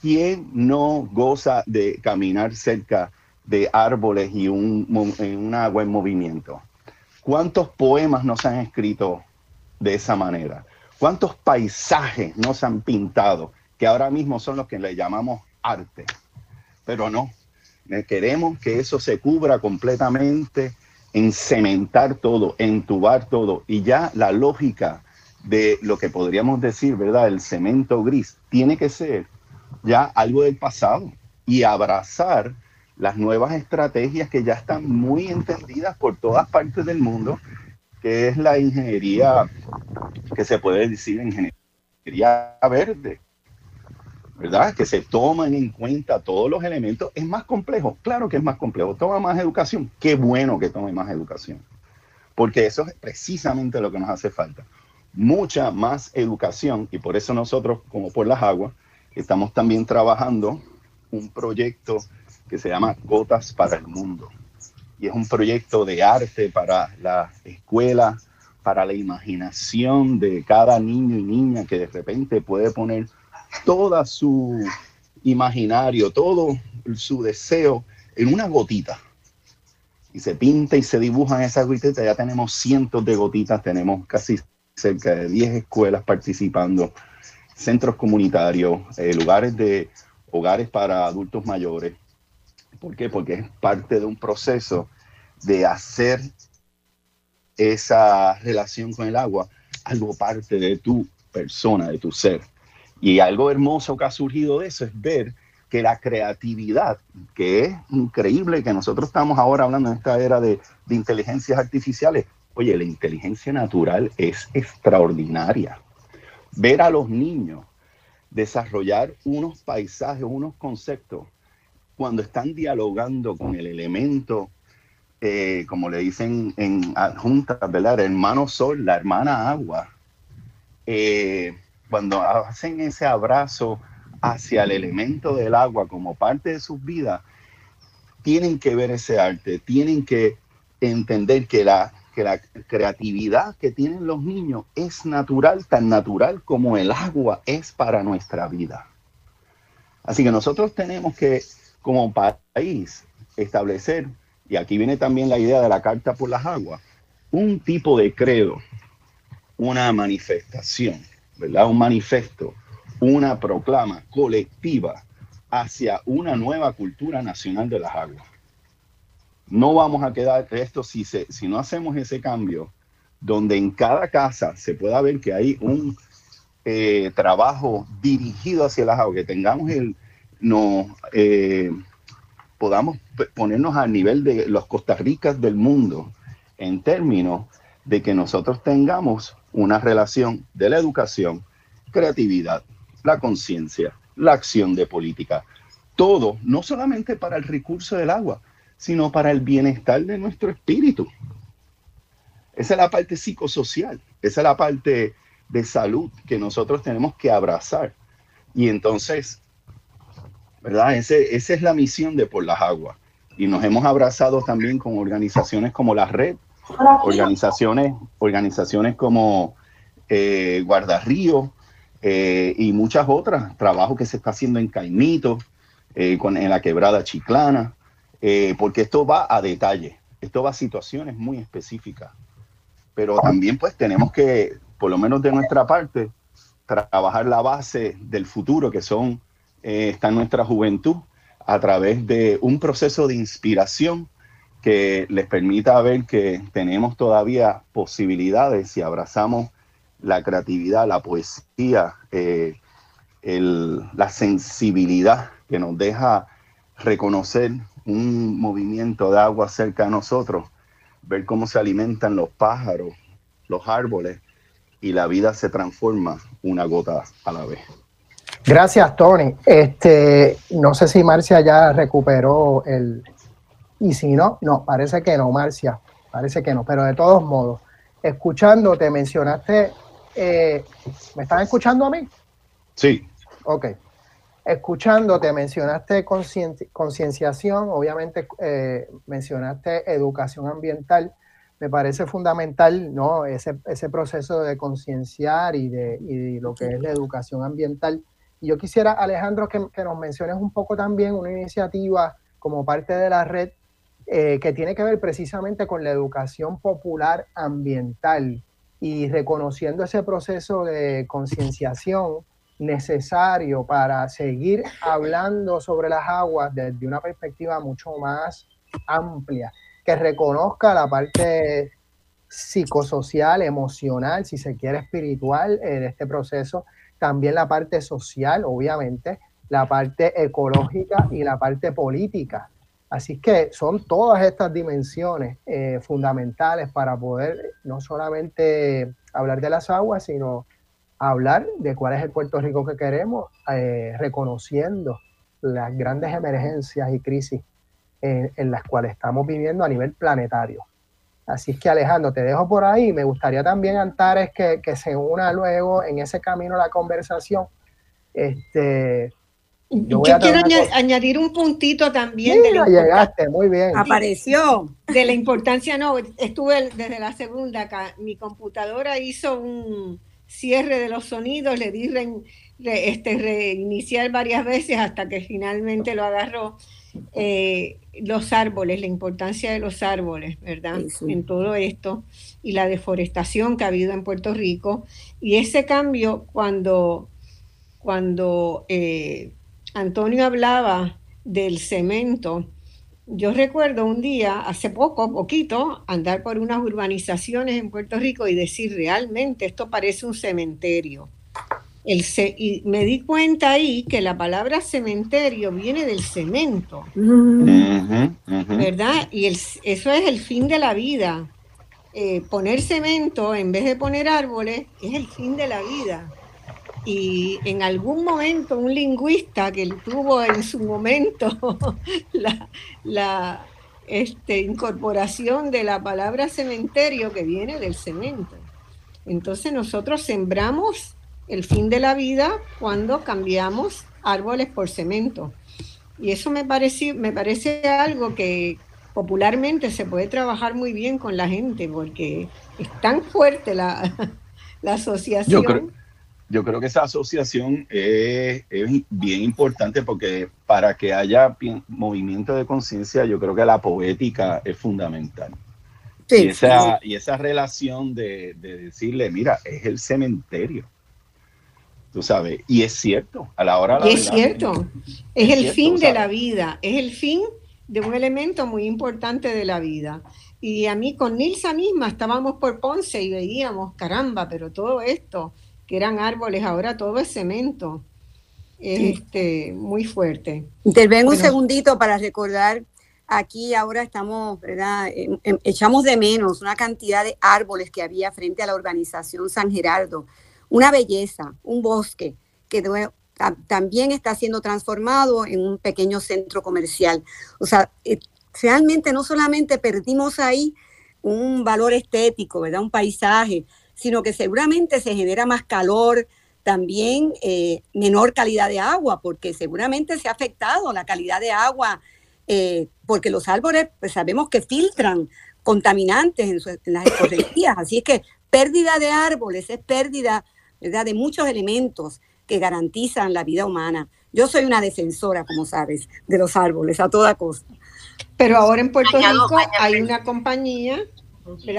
S6: ¿Quién no goza de caminar cerca de árboles y un, un agua en movimiento? ¿Cuántos poemas nos han escrito de esa manera? ¿Cuántos paisajes nos han pintado que ahora mismo son los que le llamamos arte? Pero no, queremos que eso se cubra completamente, en cementar todo, entubar todo y ya la lógica de lo que podríamos decir, ¿verdad? El cemento gris tiene que ser ya algo del pasado y abrazar las nuevas estrategias que ya están muy entendidas por todas partes del mundo, que es la ingeniería, que se puede decir ingeniería verde, ¿verdad? Que se toman en cuenta todos los elementos. Es más complejo, claro que es más complejo, toma más educación, qué bueno que tome más educación, porque eso es precisamente lo que nos hace falta mucha más educación y por eso nosotros, como por las aguas, estamos también trabajando un proyecto que se llama Gotas para el Mundo. Y es un proyecto de arte para la escuela, para la imaginación de cada niño y niña que de repente puede poner toda su imaginario, todo su deseo en una gotita. Y se pinta y se dibujan esas gotitas. Ya tenemos cientos de gotitas, tenemos casi cerca de 10 escuelas participando, centros comunitarios, eh, lugares de hogares para adultos mayores. ¿Por qué? Porque es parte de un proceso de hacer esa relación con el agua algo parte de tu persona, de tu ser. Y algo hermoso que ha surgido de eso es ver que la creatividad, que es increíble que nosotros estamos ahora hablando en esta era de, de inteligencias artificiales, Oye, la inteligencia natural es extraordinaria. Ver a los niños desarrollar unos paisajes, unos conceptos, cuando están dialogando con el elemento, eh, como le dicen en adjuntas, ¿verdad? El hermano sol, la hermana agua. Eh, cuando hacen ese abrazo hacia el elemento del agua como parte de sus vidas, tienen que ver ese arte, tienen que entender que la la creatividad que tienen los niños es natural, tan natural como el agua es para nuestra vida. Así que nosotros tenemos que, como país, establecer, y aquí viene también la idea de la Carta por las Aguas, un tipo de credo, una manifestación, ¿verdad? Un manifesto, una proclama colectiva hacia una nueva cultura nacional de las aguas no vamos a quedar esto si, se, si no hacemos ese cambio, donde en cada casa se pueda ver que hay un eh, trabajo dirigido hacia el agua, que tengamos el, no, eh, podamos ponernos a nivel de los Costa Ricas del mundo en términos de que nosotros tengamos una relación de la educación, creatividad, la conciencia, la acción de política, todo, no solamente para el recurso del agua, sino para el bienestar de nuestro espíritu. Esa es la parte psicosocial, esa es la parte de salud que nosotros tenemos que abrazar. Y entonces, ¿verdad? Ese, esa es la misión de Por las Aguas. Y nos hemos abrazado también con organizaciones como la Red, organizaciones, organizaciones como eh, Guardarrío eh, y muchas otras, trabajo que se está haciendo en Caimito, eh, con, en la quebrada Chiclana, eh, porque esto va a detalle, esto va a situaciones muy específicas. Pero también pues tenemos que, por lo menos de nuestra parte, trabajar la base del futuro, que son, eh, está nuestra juventud, a través de un proceso de inspiración que les permita ver que tenemos todavía posibilidades si abrazamos la creatividad, la poesía, eh, la sensibilidad que nos deja reconocer un movimiento de agua cerca de nosotros, ver cómo se alimentan los pájaros, los árboles y la vida se transforma una gota a la vez.
S7: Gracias, Tony. Este, no sé si Marcia ya recuperó el. Y si no, no, parece que no, Marcia, parece que no, pero de todos modos, escuchándote, mencionaste. Eh, ¿Me están escuchando a mí?
S6: Sí.
S7: Ok. Escuchándote, mencionaste concienciación, obviamente eh, mencionaste educación ambiental. Me parece fundamental ¿no? ese, proceso de concienciar y de, lo que es la educación ambiental. Y yo quisiera, Alejandro, que, que, nos menciones un poco también una iniciativa como parte de la red eh, que tiene que ver precisamente con la educación popular ambiental y reconociendo ese proceso de concienciación necesario para seguir hablando sobre las aguas desde una perspectiva mucho más amplia, que reconozca la parte psicosocial, emocional, si se quiere espiritual eh, de este proceso, también la parte social, obviamente, la parte ecológica y la parte política. Así que son todas estas dimensiones eh, fundamentales para poder no solamente hablar de las aguas, sino hablar de cuál es el Puerto Rico que queremos, eh, reconociendo las grandes emergencias y crisis en, las cuales estamos viviendo a nivel planetario. Así es que Alejandro, te dejo por ahí. Me gustaría también, Antares, que, que se una luego en ese camino a la conversación. Este,
S1: yo, quiero añadir un puntito también.
S7: de llegaste, muy bien.
S1: Apareció. De la importancia, no, estuve desde la segunda acá. Mi computadora hizo un, cierre de los sonidos, le di este, reiniciar varias veces hasta que finalmente lo agarró. Eh, los árboles, la importancia de los árboles, ¿verdad? En todo esto y la deforestación que ha habido en Puerto Rico. Y ese cambio, cuando, cuando eh, Antonio hablaba del cemento, yo recuerdo un día, hace poco, poquito, andar por unas urbanizaciones en Puerto Rico y decir, realmente esto parece un cementerio. El y me di cuenta ahí que la palabra cementerio viene del cemento, ¿verdad? Y eso es el fin de la vida. Eh, poner cemento en vez de poner árboles es el fin de la vida y en algún momento un lingüista que tuvo en su momento la, este, incorporación de la palabra cementerio que viene del cemento. Entonces nosotros sembramos el fin de la vida cuando cambiamos árboles por cemento. Y eso me parece, me parece algo que popularmente se puede trabajar muy bien con la gente porque es tan fuerte la, la asociación
S6: yo creo que esa asociación es, bien importante porque para que haya movimiento de conciencia, yo creo que la poética es fundamental. y, esa, y esa relación de, decirle, mira, es el cementerio. Tú sabes, y es cierto, a la hora
S1: de Es cierto, es, el fin de la vida, es el fin de un elemento muy importante de la vida. Y a mí con Nilsa misma estábamos por Ponce y veíamos, caramba, pero todo esto, que eran árboles, ahora todo es cemento. este, muy fuerte.
S8: Intervengo un segundito para recordar, aquí ahora estamos, ¿verdad? Em, em, echamos de menos una cantidad de árboles que había frente a la urbanización San Gerardo, una belleza, un bosque que también está siendo transformado en un pequeño centro comercial. O sea, eh, realmente no solamente perdimos ahí un valor estético, ¿verdad? Un paisaje, sino que seguramente se genera más calor, también eh, menor calidad de agua, porque seguramente se ha afectado la calidad de agua, eh, porque los árboles pues sabemos que filtran contaminantes en, las ecologías, así es que pérdida de árboles es pérdida ¿verdad? de muchos elementos que garantizan la vida humana. Yo soy una defensora, como sabes, de los árboles a toda costa.
S1: Pero ahora en Puerto Rico hay una compañía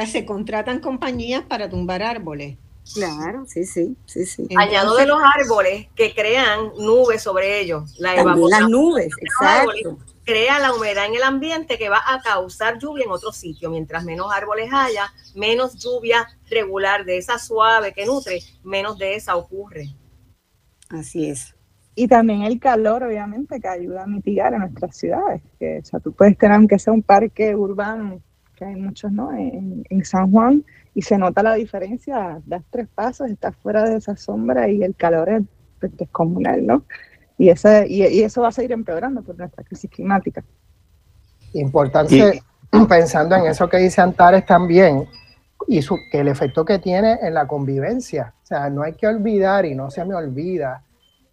S1: se contratan compañías para tumbar árboles.
S8: Claro, sí, sí, sí, sí.
S3: Añado de los árboles que crean nubes sobre ellos.
S8: La Las nubes, exacto.
S3: Crea la humedad en el ambiente que va a causar lluvia en otro sitio. Mientras menos árboles haya, menos lluvia regular de esa suave que nutre, menos de esa ocurre.
S8: Así es.
S5: Y también el calor, obviamente, que ayuda a mitigar en nuestras ciudades. Que, o sea, tú puedes tener, aunque sea un parque urbano, que hay muchos, ¿no? En, en San Juan, y se nota la diferencia, das tres pasos, estás fuera de esa sombra y el calor es pues, descomunal, ¿no? Y, ese, y, eso va a seguir empeorando por nuestra crisis climática.
S7: Importante, pensando en eso que dice Antares también, y su, que el efecto que tiene en la convivencia. O sea, no hay que olvidar, y no se me olvida,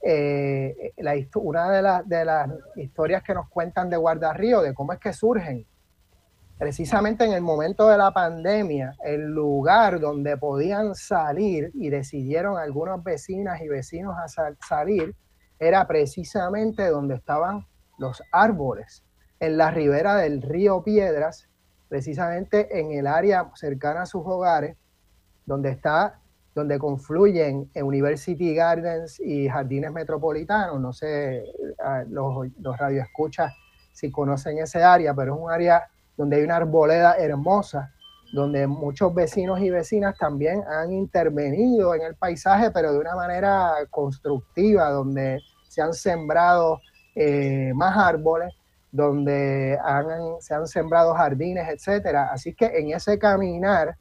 S7: eh, la, una de, de las historias que nos cuentan de Guardarrío, de cómo es que surgen precisamente en el momento de la pandemia, el lugar donde podían salir y decidieron algunas vecinas y vecinos a salir era precisamente donde estaban los árboles, en la ribera del río Piedras, precisamente en el área cercana a sus hogares, donde está, donde confluyen University Gardens y Jardines Metropolitanos. No sé, los, los radioescuchas si conocen ese área, pero es un área donde hay una arboleda hermosa, donde muchos vecinos y vecinas también han intervenido en el paisaje, pero de una manera constructiva, donde se han sembrado eh, más árboles, donde se han sembrado jardines, etcétera. Así que en ese caminar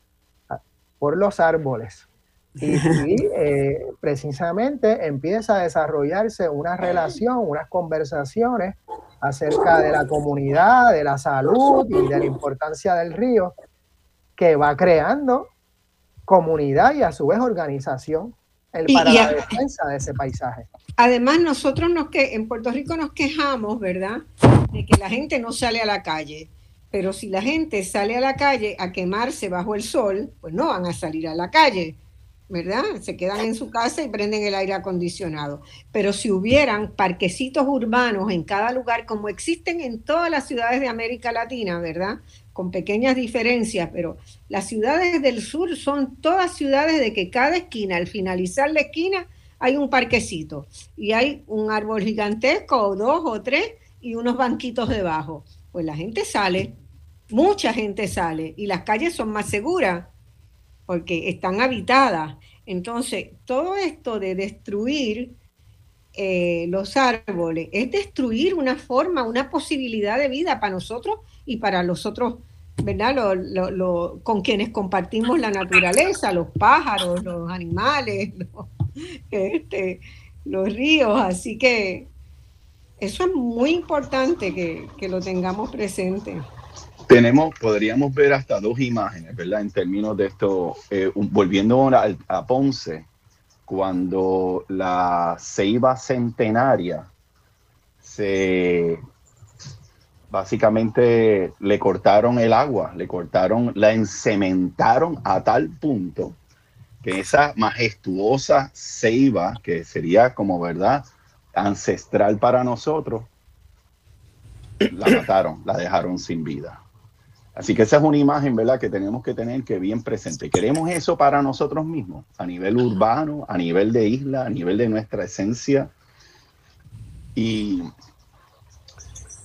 S7: por los árboles, y, eh, precisamente empieza a desarrollarse una relación, unas conversaciones acerca de la comunidad, de la salud y de la importancia del río, que va creando comunidad y a su vez organización el, para la defensa de ese paisaje.
S1: Además, nosotros nos que en Puerto Rico nos quejamos, ¿verdad?, de que la gente no sale a la calle. Pero si la gente sale a la calle a quemarse bajo el sol, pues no van a salir a la calle ¿verdad? Se quedan en su casa y prenden el aire acondicionado. Pero si hubieran parquecitos urbanos en cada lugar, como existen en todas las ciudades de América Latina, ¿verdad? Con pequeñas diferencias, pero las ciudades del sur son todas ciudades de que cada esquina, al finalizar la esquina, hay un parquecito y hay un árbol gigantesco o dos o tres y unos banquitos debajo. Pues la gente sale, mucha gente sale y las calles son más seguras porque están habitadas. Entonces, todo esto de destruir eh, los árboles es destruir una forma, una posibilidad de vida para nosotros y para los otros, ¿verdad? Lo, con quienes compartimos la naturaleza, los pájaros, los animales, este, los ríos. Así que eso es muy importante que, que lo tengamos presente.
S6: Tenemos, podríamos ver hasta dos imágenes, ¿verdad? En términos de esto, eh, volviendo a, Ponce, cuando la ceiba centenaria se básicamente le cortaron el agua, le cortaron, la encementaron a tal punto que esa majestuosa ceiba, que sería como verdad ancestral para nosotros, la mataron, la dejaron sin vida. Así que esa es una imagen, ¿verdad?, que tenemos que tener que bien presente. Queremos eso para nosotros mismos, a nivel urbano, a nivel de isla, a nivel de nuestra esencia. Y,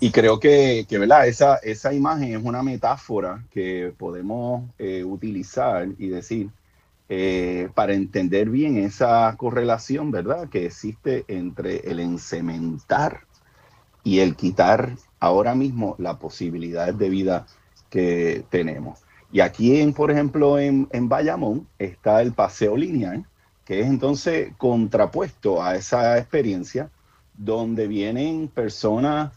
S6: y creo que, ¿verdad? Esa, esa imagen es una metáfora que podemos eh, utilizar y decir eh, para entender bien esa correlación, ¿verdad?, que existe entre el encementar y el quitar ahora mismo la posibilidad de vida que tenemos. Y aquí, en, por ejemplo, en, en Bayamón está el paseo lineal, que es entonces contrapuesto a esa experiencia, donde vienen personas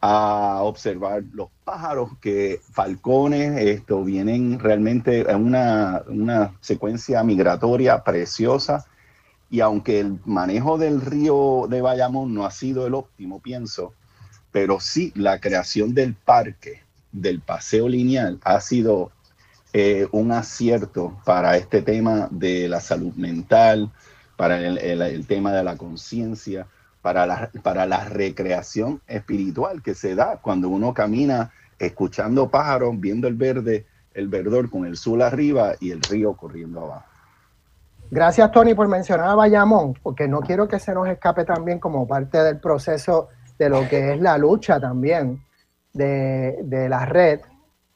S6: a observar los pájaros, que falcones, esto, vienen realmente en una, una secuencia migratoria preciosa. Y aunque el manejo del río de Bayamón no ha sido el óptimo, pienso, pero sí la creación del parque del paseo lineal ha sido eh, un acierto para este tema de la salud mental, para el, tema de la conciencia, para la, para la recreación espiritual que se da cuando uno camina escuchando pájaros, viendo el verde, el verdor con el sol arriba y el río corriendo abajo.
S7: Gracias, Tony, por mencionar a Bayamón, porque no quiero que se nos escape también como parte del proceso de lo que es la lucha también de, la red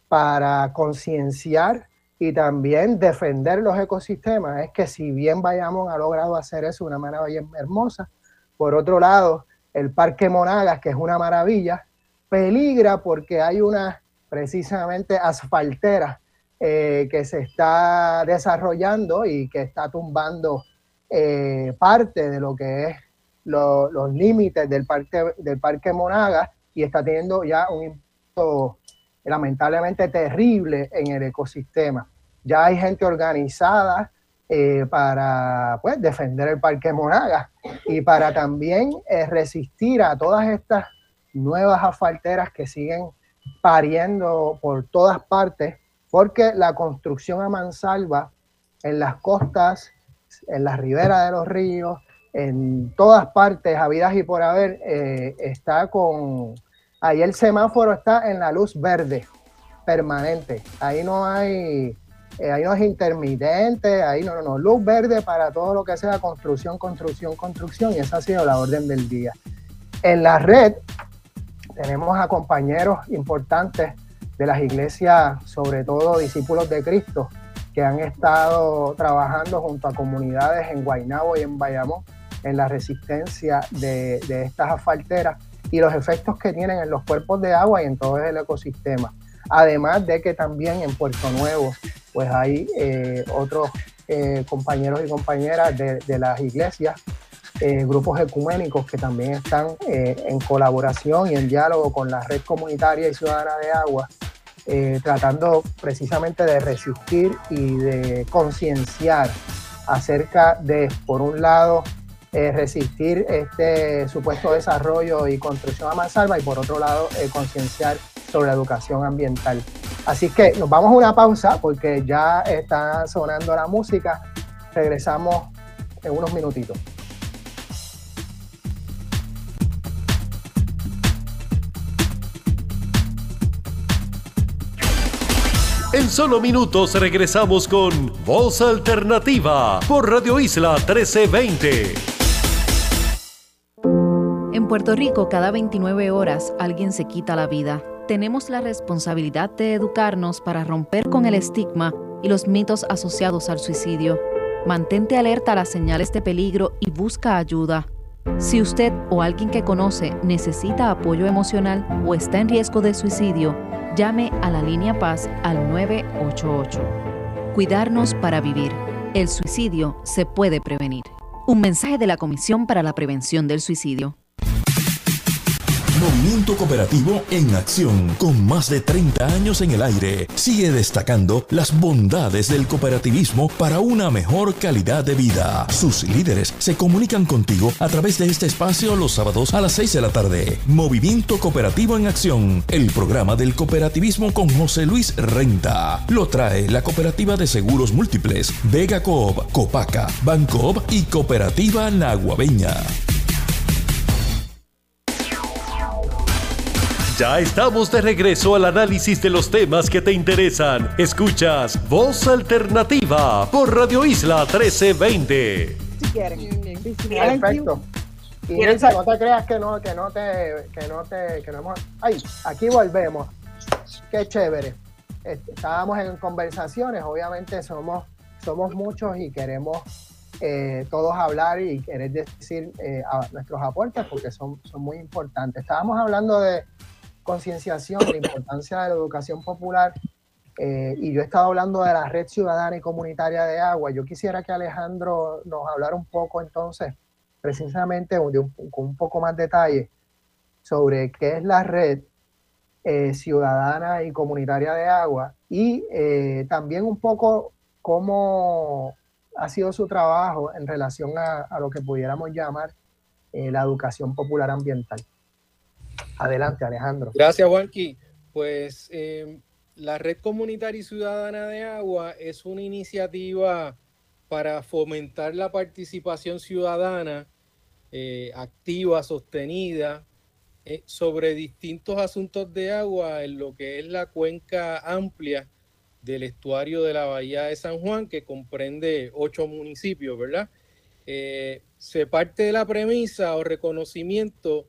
S7: para concienciar y también defender los ecosistemas. Es que si bien Bayamón ha logrado hacer eso de una manera bien hermosa, por otro lado, el Parque Monagas, que es una maravilla, peligra porque hay una precisamente asfaltera eh, que se está desarrollando y que está tumbando eh, parte de lo que es los límites del parque, del parque Monagas y está teniendo ya un impacto lamentablemente terrible en el ecosistema. Ya hay gente organizada eh, para pues, defender el Parque Monagas y para también resistir a todas estas nuevas asfalteras que siguen pariendo por todas partes porque la construcción a mansalva en las costas, en las riberas de los ríos, en todas partes, habidas y por haber, eh, está con... Ahí el semáforo está en la luz verde permanente. Ahí no hay, eh, ahí no es intermitente, ahí no, no, no, luz verde para todo lo que sea construcción, construcción, construcción, y esa ha sido la orden del día. En la red tenemos a compañeros importantes de las iglesias, sobre todo discípulos de Cristo, que han estado trabajando junto a comunidades en Guaynabo y en Bayamón en la resistencia de, estas asfalteras y los efectos que tienen en los cuerpos de agua y en todo el ecosistema. Además de que también en Puerto Nuevo, pues hay eh, otros eh, compañeros y compañeras de, las iglesias eh, grupos ecuménicos que también están en colaboración y en diálogo con la red comunitaria y ciudadana de agua, tratando precisamente de resistir y de concienciar acerca de, por un lado, resistir este supuesto desarrollo y construcción a mansalva y por otro lado, concienciar sobre la educación ambiental. Así que nos vamos a una pausa porque ya está sonando la música. Regresamos en unos minutitos.
S9: En solo minutos regresamos con Voz Alternativa por Radio Isla 1320.
S10: Puerto Rico, cada 29 horas alguien se quita la vida. Tenemos la responsabilidad de educarnos para romper con el estigma y los mitos asociados al suicidio. Mantente alerta a las señales de peligro y busca ayuda. Si usted o alguien que conoce necesita apoyo emocional o está en riesgo de suicidio, llame a la línea Paz al 988. Cuidarnos para vivir. El suicidio se puede prevenir. Un mensaje de la Comisión para la Prevención del Suicidio.
S9: Movimiento Cooperativo en acción, con más de 30 años en el aire, sigue destacando las bondades del cooperativismo para una mejor calidad de vida. Sus líderes se comunican contigo a través de este espacio los sábados a las 6 de la tarde. Movimiento Cooperativo en acción, el programa del cooperativismo con José Luis Renta. Lo trae la Cooperativa de Seguros Múltiples, Vega Coop, Copaca, Bancoop y Cooperativa Naguabeña. Ya estamos de regreso al análisis de los temas que te interesan. Escuchas Voz Alternativa por Radio Isla 1320. Si quieren.
S7: Perfecto. Y no te creas que no, que no te, que no te, que no hemos... Ay, aquí volvemos. Qué chévere. Estábamos en conversaciones, obviamente somos, somos muchos y queremos eh, todos hablar y querer decir eh, a nuestros aportes porque son, son muy importantes. Estábamos hablando de concienciación de la importancia de la educación popular eh, y yo he estado hablando de la red ciudadana y comunitaria de agua. Yo quisiera que Alejandro nos hablara un poco entonces, precisamente con un poco más detalle, sobre qué es la red eh, ciudadana y comunitaria de agua y eh, también un poco cómo ha sido su trabajo en relación a, a lo que pudiéramos llamar la educación popular ambiental. Adelante, Alejandro.
S4: Gracias, Juanqui. Pues em, la Red Comunitaria y Ciudadana de Agua es una iniciativa para fomentar la participación ciudadana eh, activa, sostenida, eh, sobre distintos asuntos de agua en lo que es la cuenca amplia del estuario de la Bahía de San Juan, que comprende ocho municipios, ¿verdad? Eh, se parte de la premisa o reconocimiento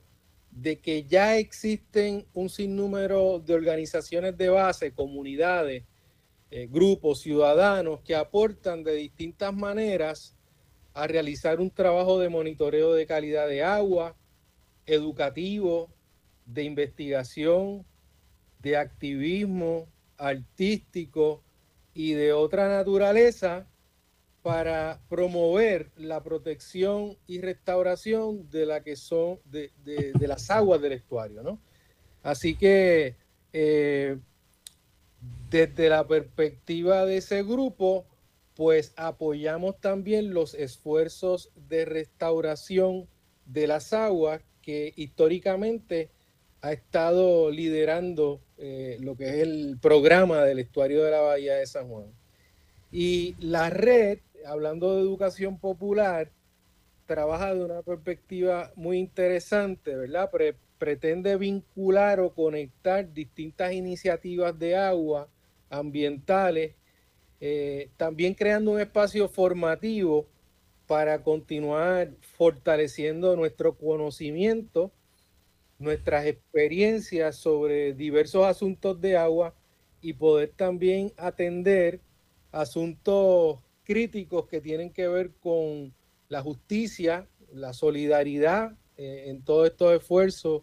S4: de que ya existen un sinnúmero de organizaciones de base, comunidades, eh, grupos, ciudadanos que aportan de distintas maneras a realizar un trabajo de monitoreo de calidad de agua, educativo, de investigación, de activismo artístico y de otra naturaleza para promover la protección y restauración de la que son de, las aguas del estuario, ¿no? Así que eh, desde la perspectiva de ese grupo, pues apoyamos también los esfuerzos de restauración de las aguas que históricamente ha estado liderando eh, lo que es el programa del estuario de la Bahía de San Juan. Y la red, hablando de educación popular, trabaja de una perspectiva muy interesante, ¿verdad? pretende vincular o conectar distintas iniciativas de agua ambientales, eh, también creando un espacio formativo para continuar fortaleciendo nuestro conocimiento nuestras experiencias sobre diversos asuntos de agua y poder también atender asuntos críticos que tienen que ver con la justicia, la solidaridad eh, en todos estos esfuerzos,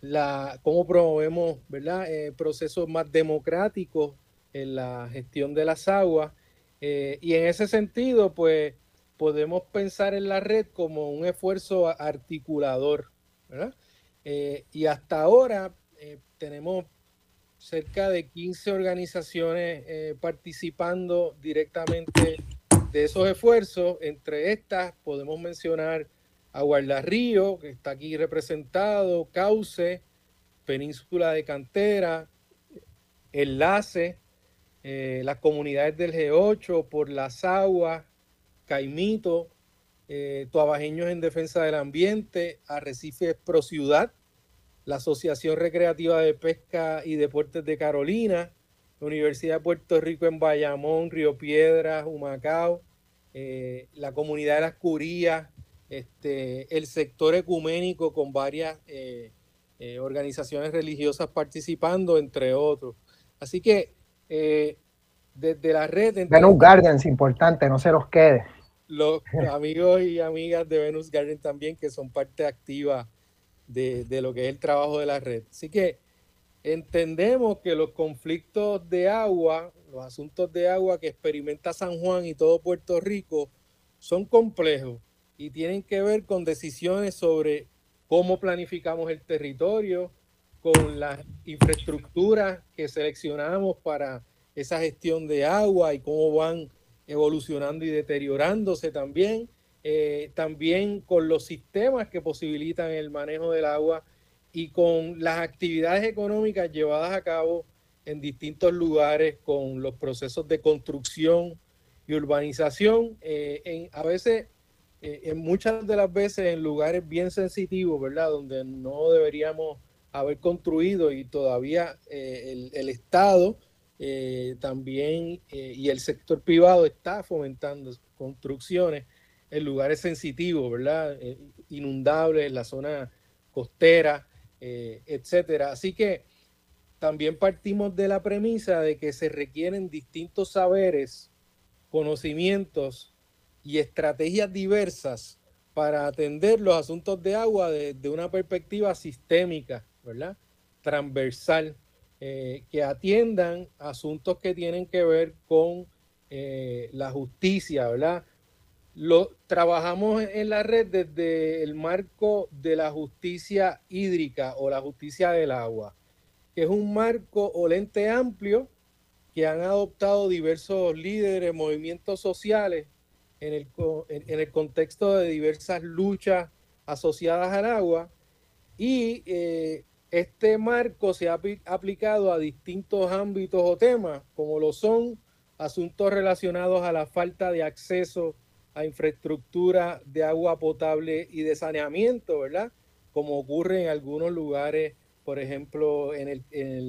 S4: la, cómo promovemos ¿verdad? Eh, procesos más democráticos en la gestión de las aguas. Eh, y en ese sentido, pues podemos pensar en la red como un esfuerzo articulador. ¿verdad? Y hasta ahora tenemos cerca de 15 organizaciones eh, participando directamente de esos esfuerzos. Entre estas podemos mencionar a Río, que está aquí representado, Cauce, Península de Cantera, Enlace, las comunidades del G8, Por las Aguas, Caimito, eh, Tuabajeños en Defensa del Ambiente, Arrecifes Pro Ciudad, la Asociación Recreativa de Pesca y Deportes de Carolina, la Universidad de Puerto Rico en Bayamón, Río Piedras, Humacao, eh, la comunidad de las Curías, este, el sector ecuménico con varias eh, organizaciones religiosas participando, entre otros. Así que desde la red...
S7: Venus Gardens, importante, no se los quede
S4: los amigos y amigas de Venus Garden también, que son parte activa de, lo que es el trabajo de la red. Así que entendemos que los conflictos de agua, los asuntos de agua que experimenta San Juan y todo Puerto Rico son complejos y tienen que ver con decisiones sobre cómo planificamos el territorio, con las infraestructuras que seleccionamos para esa gestión de agua y cómo van evolucionando y deteriorándose también, eh, también con los sistemas que posibilitan el manejo del agua y con las actividades económicas llevadas a cabo en distintos lugares con los procesos de construcción y urbanización, eh, a veces, eh, en muchas de las veces en lugares bien sensitivos, ¿verdad? Donde no deberíamos haber construido y todavía el, el Estado también y el sector privado está fomentando construcciones en lugares sensitivos, ¿verdad? Eh, inundables, en la zona costera, etcétera. Así que también partimos de la premisa de que se requieren distintos saberes, conocimientos y estrategias diversas para atender los asuntos de agua desde una perspectiva sistémica, ¿verdad? Transversal eh, que atiendan asuntos que tienen que ver con eh, la justicia, ¿verdad? Lo, trabajamos en la red desde el marco de la justicia hídrica o la justicia del agua, que es un marco o lente amplio que han adoptado diversos líderes, movimientos sociales en el, en el contexto de diversas luchas asociadas al agua. Y eh, este marco se ha aplicado a distintos ámbitos o temas, como lo son asuntos relacionados a la falta de acceso a infraestructura de agua potable y de saneamiento, ¿verdad? Como ocurre en algunos lugares, por ejemplo, en,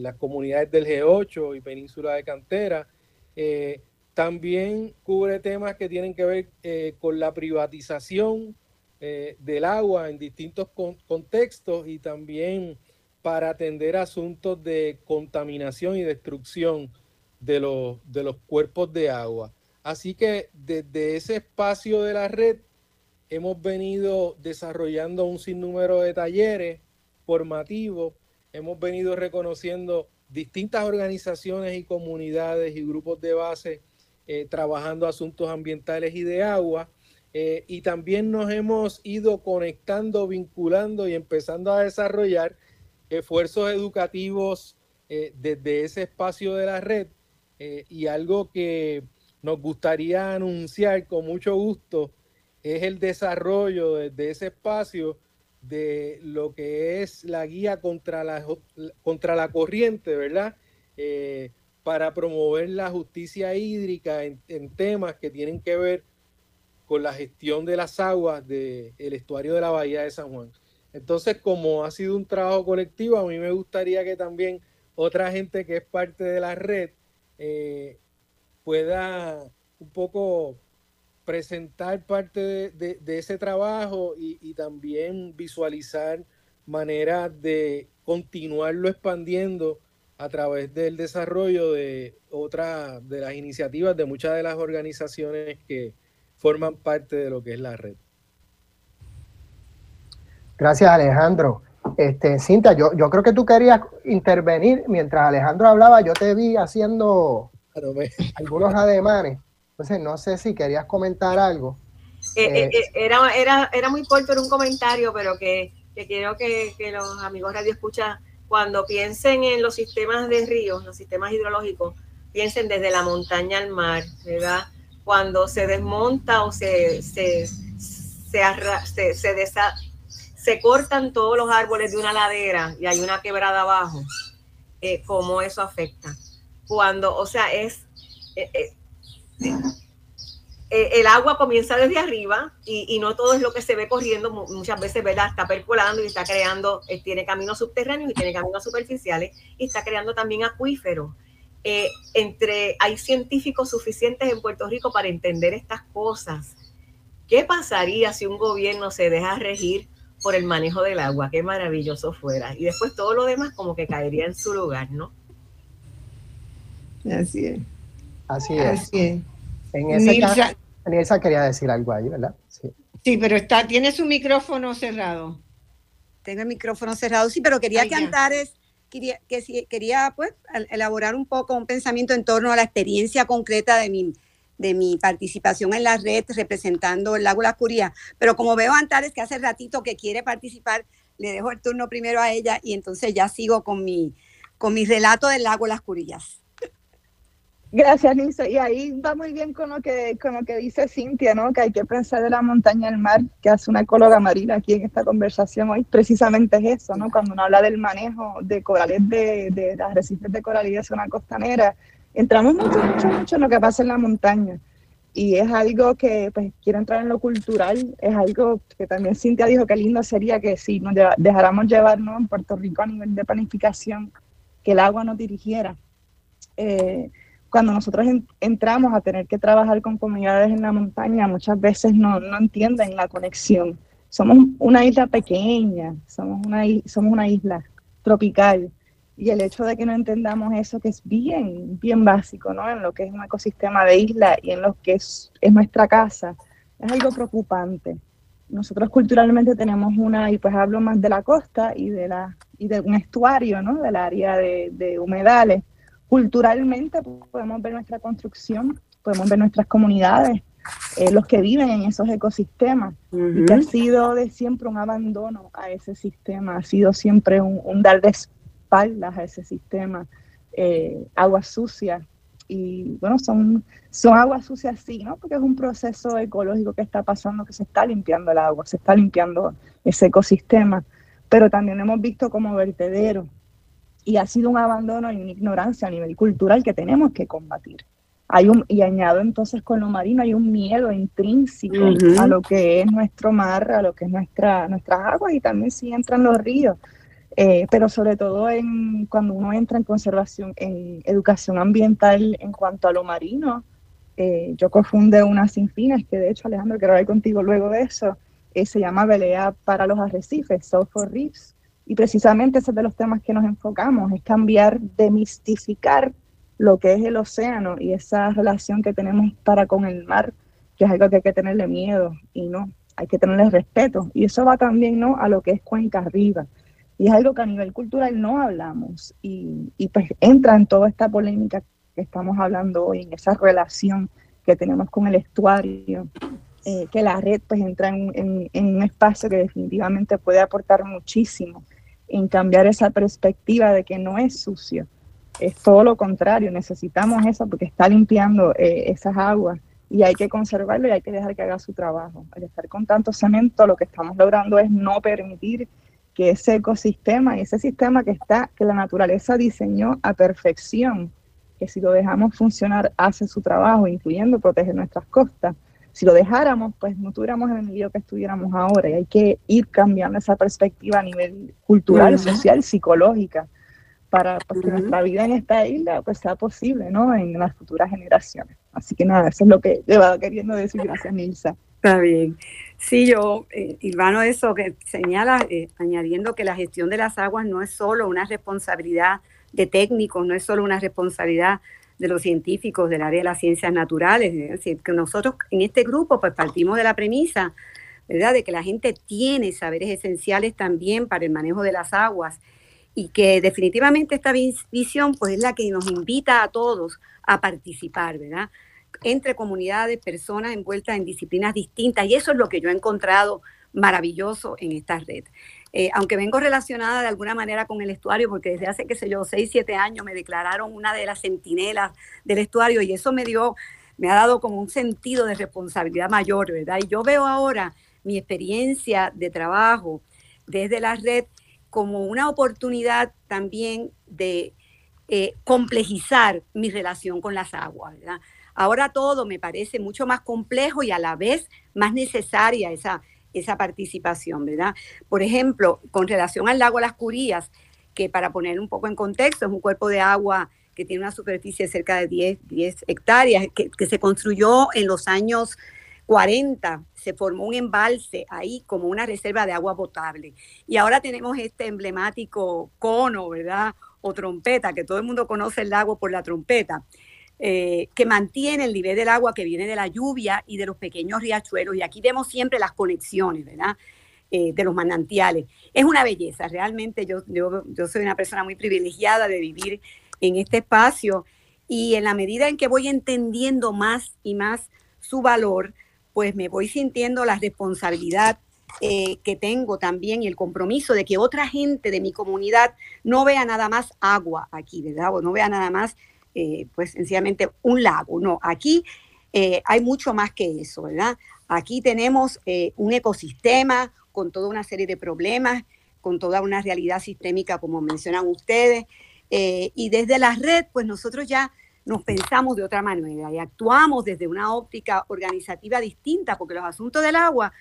S4: las comunidades del G8 y Península de Cantera, Eh, también cubre temas que tienen que ver eh, con la privatización eh, del agua en distintos contextos y también para atender asuntos de contaminación y destrucción de los cuerpos de agua. Así que desde ese espacio de la red hemos venido desarrollando un sinnúmero de talleres formativos, hemos venido reconociendo distintas organizaciones y comunidades y grupos de base eh, trabajando asuntos ambientales y de agua. Eh, y también nos hemos ido conectando, vinculando y empezando a desarrollar esfuerzos educativos eh, desde ese espacio de la red. y algo que nos gustaría anunciar con mucho gusto es el desarrollo de, ese espacio de lo que es la guía contra la, contra la corriente, ¿verdad? Eh, para promover la justicia hídrica en, temas que tienen que ver con la gestión de las aguas del estuario de la Bahía de San Juan. Entonces, como ha sido un trabajo colectivo, a mí me gustaría que también otra gente que es parte de la red eh, pueda un poco presentar parte de, ese trabajo y, también visualizar maneras de continuarlo expandiendo a través del desarrollo de otras de las iniciativas de muchas de las organizaciones que forman parte de lo que es la red.
S7: Gracias Alejandro. Este, Cinta, yo, yo creo que tú querías intervenir mientras Alejandro hablaba, yo te vi haciendo algunos ademanes. Entonces, no sé si querías comentar algo.
S3: Eh, eh, eh, era, era, era muy corto, era un comentario, pero que, quiero que, los amigos radio escucha cuando piensen en los sistemas de ríos, los sistemas hidrológicos, piensen desde la montaña al mar, ¿verdad? Cuando se desmonta o se, se, se, se, se cortan todos los árboles de una ladera y hay una quebrada abajo, ¿cómo eso afecta? Cuando, o sea, es... Eh, el agua comienza desde arriba y, no todo es lo que se ve corriendo, muchas veces ¿verdad? está percolando y está creando, eh, tiene caminos subterráneos y tiene caminos superficiales y está creando también acuíferos. Eh, entre, hay científicos suficientes en Puerto Rico para entender estas cosas. ¿Qué pasaría si un gobierno se deja regir por el manejo del agua? Qué maravilloso fuera. Y después todo lo demás como que caería en su lugar, ¿no?
S1: Así es.
S7: Así es. Así es. En ese caso, quería decir algo ahí, ¿verdad?
S1: Sí. sí, pero está, tiene su micrófono cerrado.
S8: Tengo el micrófono cerrado, sí, pero quería que Antares quería, que, quería pues elaborar un poco un pensamiento en torno a la experiencia concreta de mi, de mi participación en la red representando el lago Las Curías. Pero como veo a Antares que hace ratito que quiere participar, le dejo el turno primero a ella y entonces ya sigo con mi, con mi relato del lago Las Curillas.
S5: Gracias, Lisa. Y ahí va muy bien con lo que, con lo que dice Cintia, ¿no? Que hay que pensar de la montaña al mar, que hace una ecóloga marina aquí en esta conversación hoy. Precisamente es eso, ¿no? Cuando uno habla del manejo de corales, de, de las arrecifes de coral y de zona costanera, entramos mucho, mucho, mucho en lo que pasa en la montaña. Y es algo que, pues, quiero entrar en lo cultural, es algo que también Cintia dijo que lindo sería que si nos dejáramos llevarnos en Puerto Rico a nivel de planificación, que el agua nos dirigiera. Eh, cuando nosotros entramos a tener que trabajar con comunidades en la montaña, muchas veces no, no entienden la conexión. Somos una isla pequeña, somos una, somos una isla tropical, y el hecho de que no entendamos eso, que es bien, bien básico, ¿no? En lo que es un ecosistema de isla y en lo que es, es nuestra casa, es algo preocupante. Nosotros culturalmente tenemos una, y pues hablo más de la costa y de, la, y de un estuario, ¿no? Del área de, de humedales, culturalmente podemos ver nuestra construcción, podemos ver nuestras comunidades, eh, los que viven en esos ecosistemas, y que ha sido de siempre un abandono a ese sistema, ha sido siempre un, dar de espaldas a ese sistema, eh, agua sucia, y bueno, son, son aguas sucias sí, ¿no? Porque es un proceso ecológico que está pasando, que se está limpiando el agua, se está limpiando ese ecosistema, pero también hemos visto como vertedero y ha sido un abandono y una ignorancia a nivel cultural que tenemos que combatir. Hay un, y añado entonces con lo marino, hay un miedo intrínseco a lo que es nuestro mar, a lo que es nuestra, nuestras aguas y también si entran los ríos. Eh, pero sobre todo en, cuando uno entra en conservación, en educación ambiental en cuanto a lo marino, eh, yo cofunde una sin fines, que de hecho Alejandro quiero hablar contigo luego de eso, eh, se llama Belea para los Arrecifes, South for Reefs, y precisamente ese es de los temas que nos enfocamos, es cambiar, demistificar lo que es el océano y esa relación que tenemos para con el mar, que es algo que hay que tenerle miedo y no, hay que tenerle respeto. Y eso va también ¿no? a lo que es Cuenca Arriba. Y es algo que a nivel cultural no hablamos y, y pues entra en toda esta polémica que estamos hablando hoy, en esa relación que tenemos con el estuario, eh, que la red pues entra en, en, un espacio que definitivamente puede aportar muchísimo en cambiar esa perspectiva de que no es sucio, es todo lo contrario, necesitamos eso porque está limpiando eh, esas aguas y hay que conservarlo y hay que dejar que haga su trabajo. Al estar con tanto cemento, lo que estamos logrando es no permitir que ese ecosistema ese sistema que está, que la naturaleza diseñó a perfección, que si lo dejamos funcionar hace su trabajo, incluyendo proteger nuestras costas. Si lo dejáramos, pues no tuviéramos el envío que estuviéramos ahora y hay que ir cambiando esa perspectiva a nivel cultural, social, psicológica, para pues, que nuestra vida en esta isla pues sea posible, ¿no? En las futuras generaciones. Así que nada, eso es lo que llevaba queriendo decir. Gracias, Nilsa.
S8: Está bien. Sí, yo, eh, eso que señala, eh, añadiendo que la gestión de las aguas no es solo una responsabilidad de técnicos, no es solo una responsabilidad de los científicos del área de las ciencias naturales, es decir, que nosotros en este grupo pues partimos de la premisa, ¿verdad?, de que la gente tiene saberes esenciales también para el manejo de las aguas y que definitivamente esta visión pues es la que nos invita a todos a participar, ¿verdad? Entre comunidades, personas envueltas en disciplinas distintas y eso es lo que yo he encontrado maravilloso en esta red. Eh, aunque vengo relacionada de alguna manera con el estuario, porque desde hace, qué sé yo, seis, siete años me declararon una de las centinelas del estuario y eso me dio, me ha dado como un sentido de responsabilidad mayor, ¿verdad? Y yo veo ahora mi experiencia de trabajo desde la red como una oportunidad también de eh, complejizar mi relación con las aguas, ¿verdad? Ahora todo me parece mucho más complejo y a la vez más necesaria esa, esa participación, ¿verdad? Por ejemplo, con relación al lago Las Curías, que para poner un poco en contexto, es un cuerpo de agua que tiene una superficie de cerca de 10, 10 hectáreas, que, se construyó en los años 40, se formó un embalse ahí como una reserva de agua potable. Y ahora tenemos este emblemático cono, ¿verdad? O trompeta, que todo el mundo conoce el lago por la trompeta. Eh, que mantiene el nivel del agua que viene de la lluvia y de los pequeños riachuelos. Y aquí vemos siempre las conexiones, ¿verdad? Eh, de los manantiales. Es una belleza, realmente yo, yo, yo soy una persona muy privilegiada de vivir en este espacio y en la medida en que voy entendiendo más y más su valor, pues me voy sintiendo la responsabilidad eh, que tengo también y el compromiso de que otra gente de mi comunidad no vea nada más agua aquí, ¿verdad? No vea nada más eh, pues sencillamente un lago. No, aquí eh, hay mucho más que eso, ¿verdad? Aquí tenemos eh, un ecosistema con toda una serie de problemas, con toda una realidad sistémica, como mencionan ustedes. y desde la red, pues nosotros ya nos pensamos de otra manera y actuamos desde una óptica organizativa distinta, porque los asuntos del agua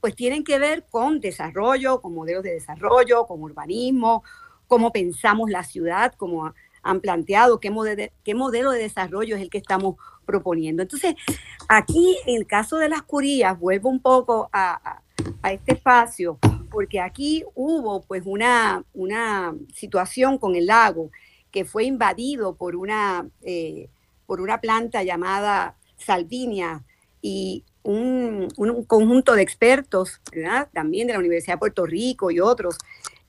S8: pues tienen que ver con desarrollo, con modelos de desarrollo, con urbanismo, cómo pensamos la ciudad, cómo han planteado, qué, modelo de desarrollo es el que estamos proponiendo. Entonces, aquí en el caso de las curías, vuelvo un poco a, este espacio, porque aquí hubo pues una, una situación con el lago que fue invadido por una, eh, por una planta llamada Salvinia y un, conjunto de expertos, también de la Universidad de Puerto Rico y otros,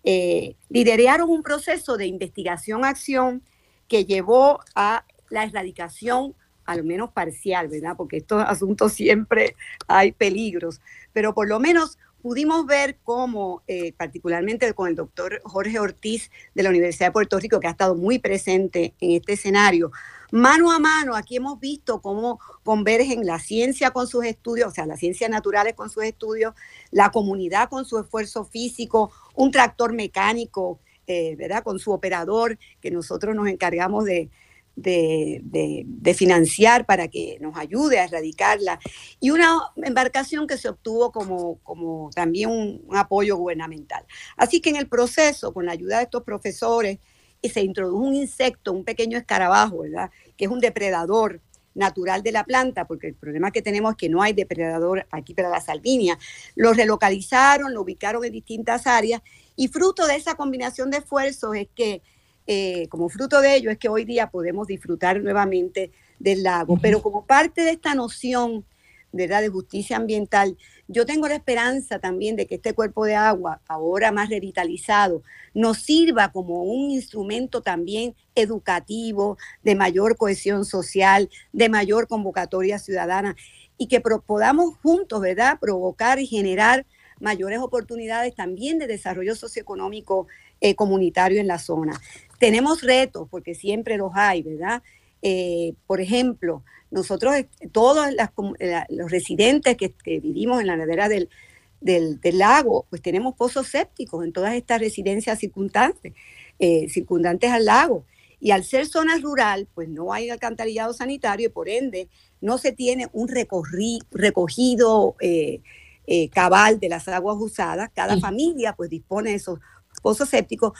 S8: eh, lideraron un proceso de investigación-acción que llevó a la erradicación, al menos parcial, ¿verdad? Porque estos asuntos siempre hay peligros, pero por lo menos pudimos ver cómo, eh, particularmente con el doctor Jorge Ortiz de la Universidad de Puerto Rico, que ha estado muy presente en este escenario, mano a mano, aquí hemos visto cómo convergen la ciencia con sus estudios, o sea, las ciencias naturales con sus estudios, la comunidad con su esfuerzo físico, un tractor mecánico, eh, ¿verdad? Con su operador, que nosotros nos encargamos de, de, financiar para que nos ayude a erradicarla y una embarcación que se obtuvo como, como también un, apoyo gubernamental. Así que en el proceso, con la ayuda de estos profesores, se introdujo un insecto, un pequeño escarabajo, ¿verdad? Que es un depredador natural de la planta, porque el problema que tenemos es que no hay depredador aquí para la salvinia. Lo relocalizaron, lo ubicaron en distintas áreas y fruto de esa combinación de esfuerzos es que eh, como fruto de ello es que hoy día podemos disfrutar nuevamente del lago. Pero como parte de esta noción ¿verdad? de justicia ambiental, yo tengo la esperanza también de que este cuerpo de agua, ahora más revitalizado, nos sirva como un instrumento también educativo, de mayor cohesión social, de mayor convocatoria ciudadana y que podamos juntos, ¿verdad?, provocar y generar mayores oportunidades también de desarrollo socioeconómico eh, comunitario en la zona. Tenemos retos, porque siempre los hay, ¿verdad? Eh, por ejemplo, nosotros, eh, todos los residentes que, vivimos en la ladera del, del, lago, pues tenemos pozos sépticos en todas estas residencias circundantes, eh, circundantes al lago. Y al ser zona rural, pues no hay alcantarillado sanitario y por ende no se tiene un recogido cabal de las aguas usadas. Cada familia pues dispone de esos pozos sépticos.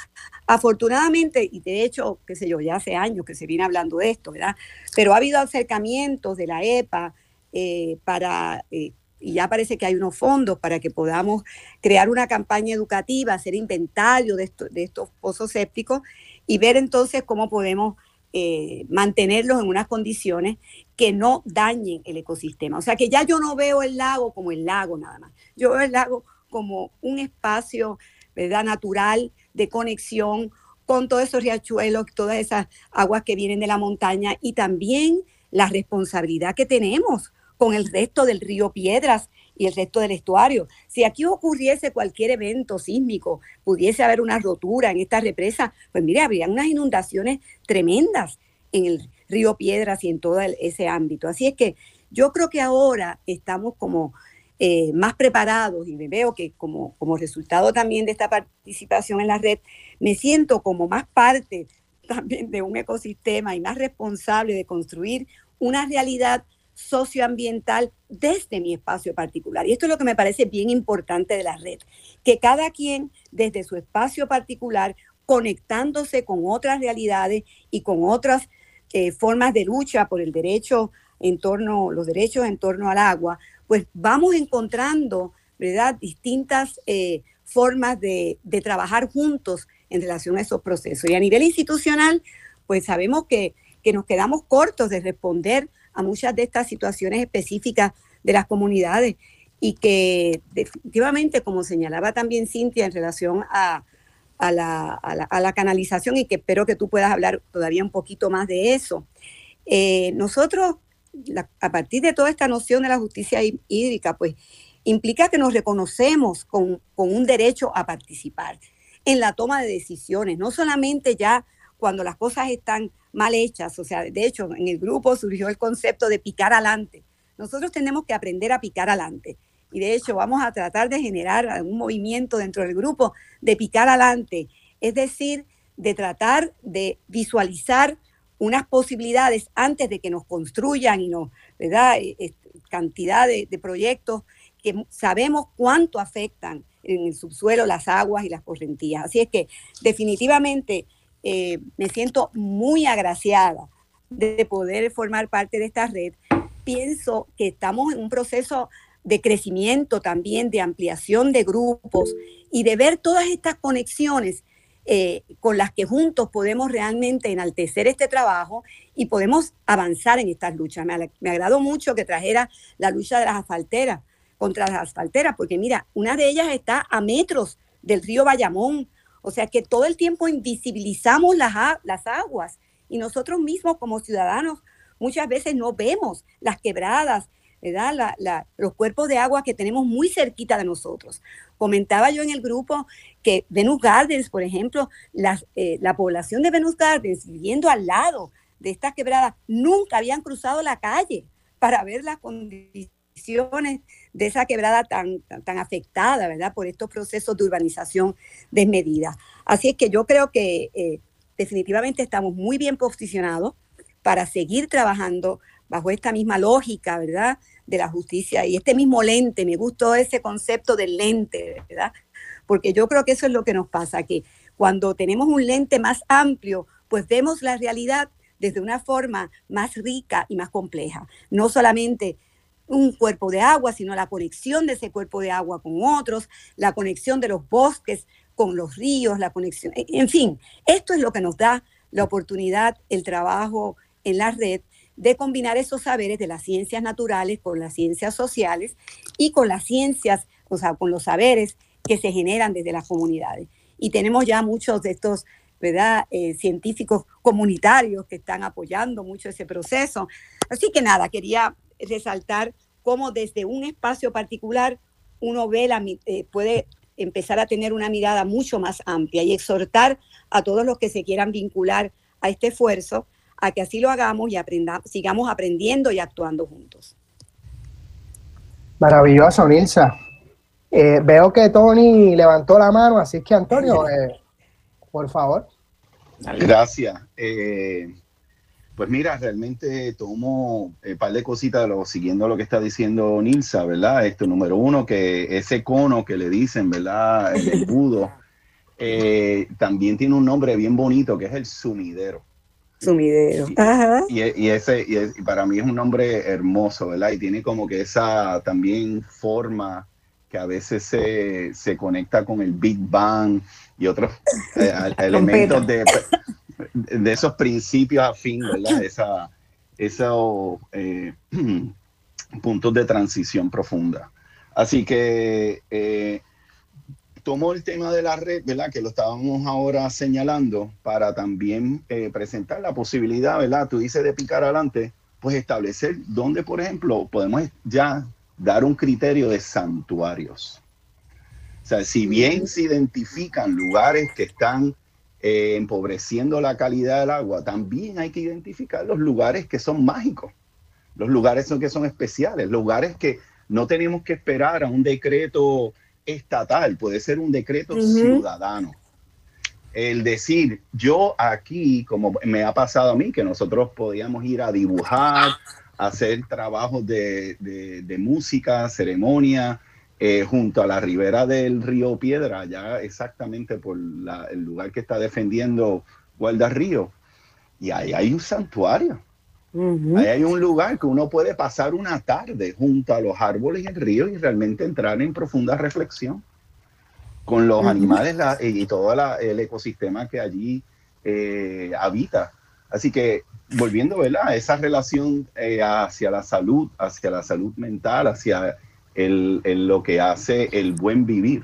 S8: Afortunadamente, y de hecho, qué sé yo, ya hace años que se viene hablando de esto, ¿verdad? Pero ha habido acercamientos de la EPA eh, para, eh, y ya parece que hay unos fondos para que podamos crear una campaña educativa, hacer inventario de, de estos pozos sépticos y ver entonces cómo podemos eh, mantenerlos en unas condiciones que no dañen el ecosistema. O sea que ya yo no veo el lago como el lago nada más. Yo veo el lago como un espacio ¿verdad? natural de conexión con todos esos riachuelos, todas esas aguas que vienen de la montaña y también la responsabilidad que tenemos con el resto del río Piedras y el resto del estuario. Si aquí ocurriese cualquier evento sísmico, pudiese haber una rotura en esta represa, pues mire, habría unas inundaciones tremendas en el río Piedras y en todo ese ámbito. Así es que yo creo que ahora estamos como eh, más preparados y me veo que como, como resultado también de esta participación en la red, me siento como más parte también de un ecosistema y más responsable de construir una realidad socioambiental desde mi espacio particular. Y esto es lo que me parece bien importante de la red, que cada quien desde su espacio particular, conectándose con otras realidades y con otras eh, formas de lucha por el derecho en torno, los derechos en torno al agua, pues vamos encontrando, ¿verdad?, distintas eh, formas de, trabajar juntos en relación a esos procesos. Y a nivel institucional, pues sabemos que, nos quedamos cortos de responder a muchas de estas situaciones específicas de las comunidades y que definitivamente, como señalaba también Cintia en relación a, la, canalización y que espero que tú puedas hablar todavía un poquito más de eso. Eh, nosotros a partir de toda esta noción de la justicia hídrica, pues implica que nos reconocemos con, un derecho a participar en la toma de decisiones, no solamente ya cuando las cosas están mal hechas, o sea, de hecho, en el grupo surgió el concepto de picar adelante. Nosotros tenemos que aprender a picar adelante. Y de hecho, vamos a tratar de generar un movimiento dentro del grupo de picar adelante, es decir, de tratar de visualizar unas posibilidades antes de que nos construyan y nos, ¿verdad? E, cantidad de, proyectos que sabemos cuánto afectan en el subsuelo las aguas y las correntías. Así es que definitivamente eh, me siento muy agraciada de poder formar parte de esta red. Pienso que estamos en un proceso de crecimiento también, de ampliación de grupos y de ver todas estas conexiones eh, con las que juntos podemos realmente enaltecer este trabajo y podemos avanzar en estas luchas. Me, me agradó mucho que trajera la lucha de las asfalteras contra las asfalteras, porque mira, una de ellas está a metros del río Bayamón, o sea que todo el tiempo invisibilizamos las, las aguas y nosotros mismos como ciudadanos muchas veces no vemos las quebradas, los cuerpos de agua que tenemos muy cerquita de nosotros. Comentaba yo en el grupo que Venus Gardens, por ejemplo, eh, la población de Venus Gardens viviendo al lado de estas quebradas nunca habían cruzado la calle para ver las condiciones de esa quebrada tan, tan, afectada, ¿verdad? Por estos procesos de urbanización desmedida. Así es que yo creo que eh, definitivamente estamos muy bien posicionados para seguir trabajando bajo esta misma lógica, ¿verdad? De la justicia y este mismo lente, me gustó ese concepto del lente, ¿verdad? Porque yo creo que eso es lo que nos pasa, que cuando tenemos un lente más amplio, pues vemos la realidad desde una forma más rica y más compleja. No solamente un cuerpo de agua, sino la conexión de ese cuerpo de agua con otros, la conexión de los bosques con los ríos, la conexión, en fin, esto es lo que nos da la oportunidad, el trabajo en la red de combinar esos saberes de las ciencias naturales con las ciencias sociales y con las ciencias, o sea, con los saberes que se generan desde las comunidades. Y tenemos ya muchos de estos ¿verdad? Eh, científicos comunitarios que están apoyando mucho ese proceso. Así que nada, quería resaltar cómo desde un espacio particular uno ve la, eh, puede empezar a tener una mirada mucho más amplia y exhortar a todos los que se quieran vincular a este esfuerzo a que así lo hagamos y aprendamos, sigamos aprendiendo y actuando juntos.
S7: Maravilloso, Nilsa. Eh, veo que Tony levantó la mano, así que Antonio, eh, por favor.
S6: Gracias. Eh, pues mira, realmente tomo un par de cositas lo, siguiendo lo que está diciendo Nilsa, ¿verdad? Esto, número uno, que ese cono que le dicen, ¿verdad? El embudo, también tiene un nombre bien bonito que es el sumidero.
S8: Sumidero.
S6: Y, y, ese, y, para mí es un nombre hermoso, ¿verdad? Y tiene como que esa también forma que a veces se, se conecta con el Big Bang y otros eh, elementos de, de, esos principios afín, ¿verdad? Esa, esos eh, puntos de transición profunda. Así que eh, tomo el tema de la red, ¿verdad? Que lo estábamos ahora señalando para también eh, presentar la posibilidad, ¿verdad? Tú dices de picar adelante, pues establecer dónde, por ejemplo, podemos ya dar un criterio de santuarios. O sea, si bien se identifican lugares que están eh, empobreciendo la calidad del agua, también hay que identificar los lugares que son mágicos, los lugares que son especiales, lugares que no tenemos que esperar a un decreto estatal, puede ser un decreto ciudadano. El decir, yo aquí, como me ha pasado a mí, que nosotros podíamos ir a dibujar, hacer trabajos de, música, ceremonia, eh, junto a la ribera del río Piedra, ya exactamente por el lugar que está defendiendo Guarda Río. Y ahí hay un santuario. Ahí hay un lugar que uno puede pasar una tarde junto a los árboles y el río y realmente entrar en profunda reflexión con los animales y todo el ecosistema que allí eh, habita. Así que volviendo a esa relación eh, hacia la salud, hacia la salud mental, hacia el, lo que hace el buen vivir,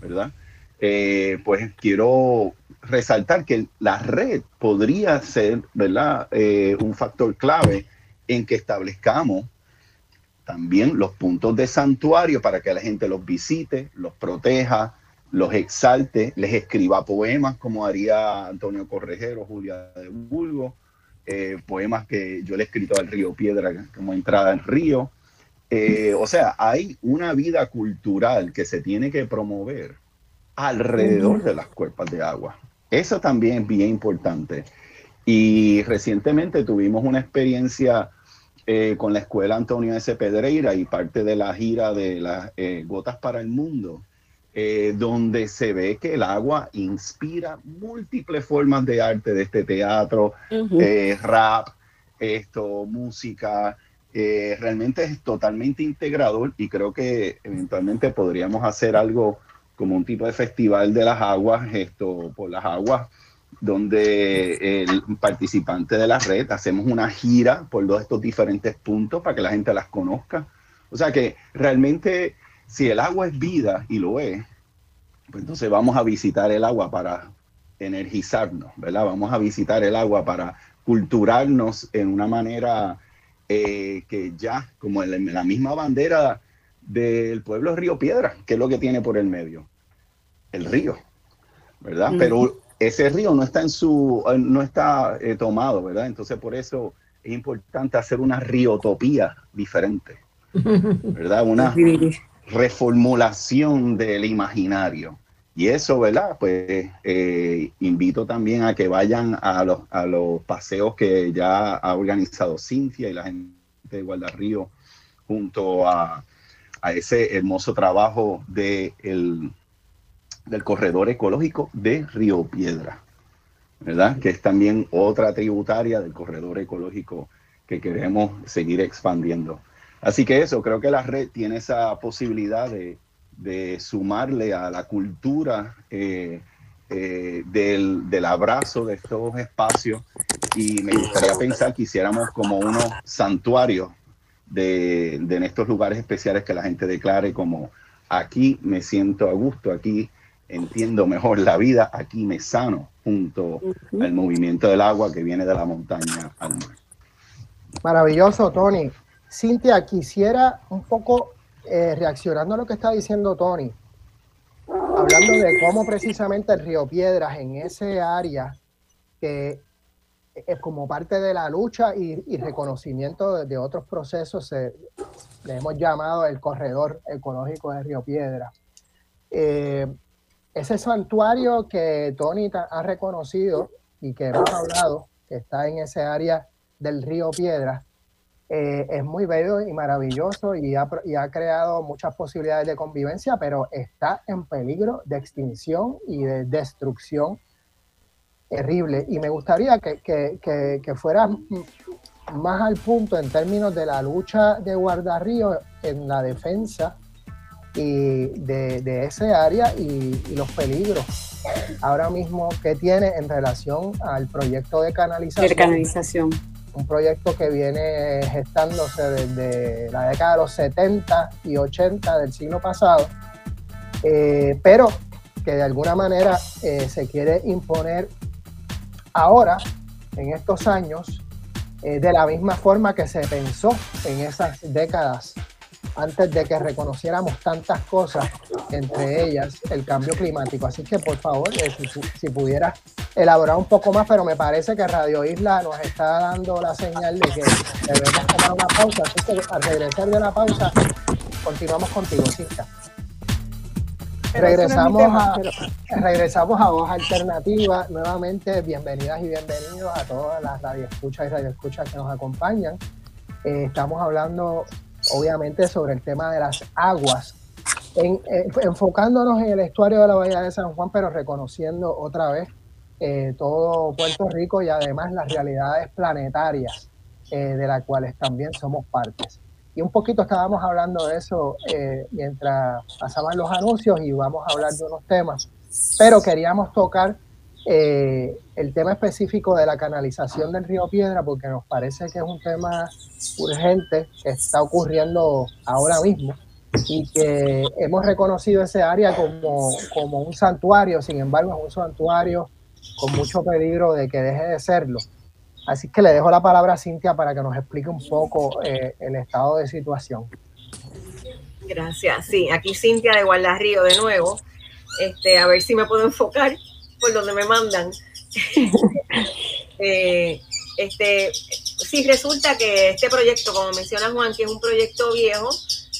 S6: ¿verdad? Eh, pues quiero resaltar que la red podría ser, ¿verdad? Eh, un factor clave en que establezcamos también los puntos de santuario para que la gente los visite, los proteja, los exalte, les escriba poemas como haría Antonio Correjero, Julia de Bulgo, eh, poemas que yo le he escrito al río Piedra como entrada al río. Eh, o sea, hay una vida cultural que se tiene que promover alrededor de las cuerpas de agua. Eso también es bien importante. Y recientemente tuvimos una experiencia eh, con la escuela Antonio S. Pedreira y parte de la gira de las eh, Gotas para el Mundo, eh, donde se ve que el agua inspira múltiples formas de arte, de este teatro, rap, esto, música. realmente es totalmente integrador y creo que eventualmente podríamos hacer algo como un tipo de festival de las aguas, esto por las aguas, donde el participante de la red hacemos una gira por todos estos diferentes puntos para que la gente las conozca. O sea que realmente si el agua es vida y lo es, pues entonces vamos a visitar el agua para energizarnos, ¿verdad? Vamos a visitar el agua para culturarnos en una manera eh, que ya, como en la misma bandera del pueblo Río Piedra, que es lo que tiene por el medio, el río, ¿verdad? Pero ese río no está en su, eh, no está eh, tomado, ¿verdad? Entonces por eso es importante hacer una riotopía diferente, ¿verdad? Una reformulación del imaginario. y eso, ¿verdad? Pues eh, invito también a que vayan a los, a los paseos que ya ha organizado Cintia y la gente de Guardarrío junto a, a ese hermoso trabajo de el, del corredor ecológico de Río Piedra, ¿verdad? Que es también otra tributaria del corredor ecológico que queremos seguir expandiendo. Así que eso, creo que la red tiene esa posibilidad de, de sumarle a la cultura eh, eh, del, del, abrazo de estos espacios y me gustaría pensar que hiciéramos como unos santuarios de, de estos lugares especiales que la gente declare como aquí me siento a gusto, aquí entiendo mejor la vida, aquí me sano junto al movimiento del agua que viene de la montaña al mar.
S7: Maravilloso, Tony. Cintia, quisiera un poco eh, reaccionando a lo que está diciendo Tony, hablando de cómo precisamente el Río Piedras en ese área que es como parte de la lucha y, reconocimiento de, otros procesos, le hemos llamado el corredor ecológico de Río Piedras. Eh, ese santuario que Tony ha reconocido y que hemos hablado, que está en ese área del río Piedras, eh, es muy bello y maravilloso y ha, y ha, creado muchas posibilidades de convivencia, pero está en peligro de extinción y de destrucción terrible. Y me gustaría que, que, que, que fuera más al punto en términos de la lucha de Guardarrío en la defensa y de, de ese área y, y, los peligros ahora mismo que tiene en relación al proyecto de canalización.
S8: De canalización
S7: un proyecto que viene gestándose desde la década de los 70 y 80 del siglo pasado, eh, pero que de alguna manera eh, se quiere imponer ahora, en estos años, eh, de la misma forma que se pensó en esas décadas antes de que reconociéramos tantas cosas, entre ellas el cambio climático. Así que por favor, eh, si, si, pudiera elaborar un poco más, pero me parece que Radio Isla nos está dando la señal de que debemos tomar una pausa. Así que al regresar de la pausa, continuamos contigo, Cinta. Regresamos a, regresamos a Voz Alternativa. Nuevamente, bienvenidas y bienvenidos a todas las radioescuchas y radioescuchas que nos acompañan. Eh, estamos hablando obviamente sobre el tema de las aguas, en, eh, enfocándonos en el estuario de la Bahía de San Juan, pero reconociendo otra vez eh, todo Puerto Rico y además las realidades planetarias de las cuales también somos partes. Y un poquito estábamos hablando de eso mientras pasaban los anuncios y vamos a hablar de unos temas, pero queríamos tocar eh, el tema específico de la canalización del río Piedra, porque nos parece que es un tema urgente que está ocurriendo ahora mismo y que hemos reconocido ese área como, como un santuario, sin embargo es un santuario con mucho peligro de que deje de serlo. Así que le dejo la palabra a Cintia para que nos explique un poco eh, el estado de situación.
S3: Gracias. Sí, aquí Cintia de Guardarrío de nuevo. Este, a ver si me puedo enfocar por donde me mandan. eh, este, sí, resulta que este proyecto, como menciona Juan, que es un proyecto viejo,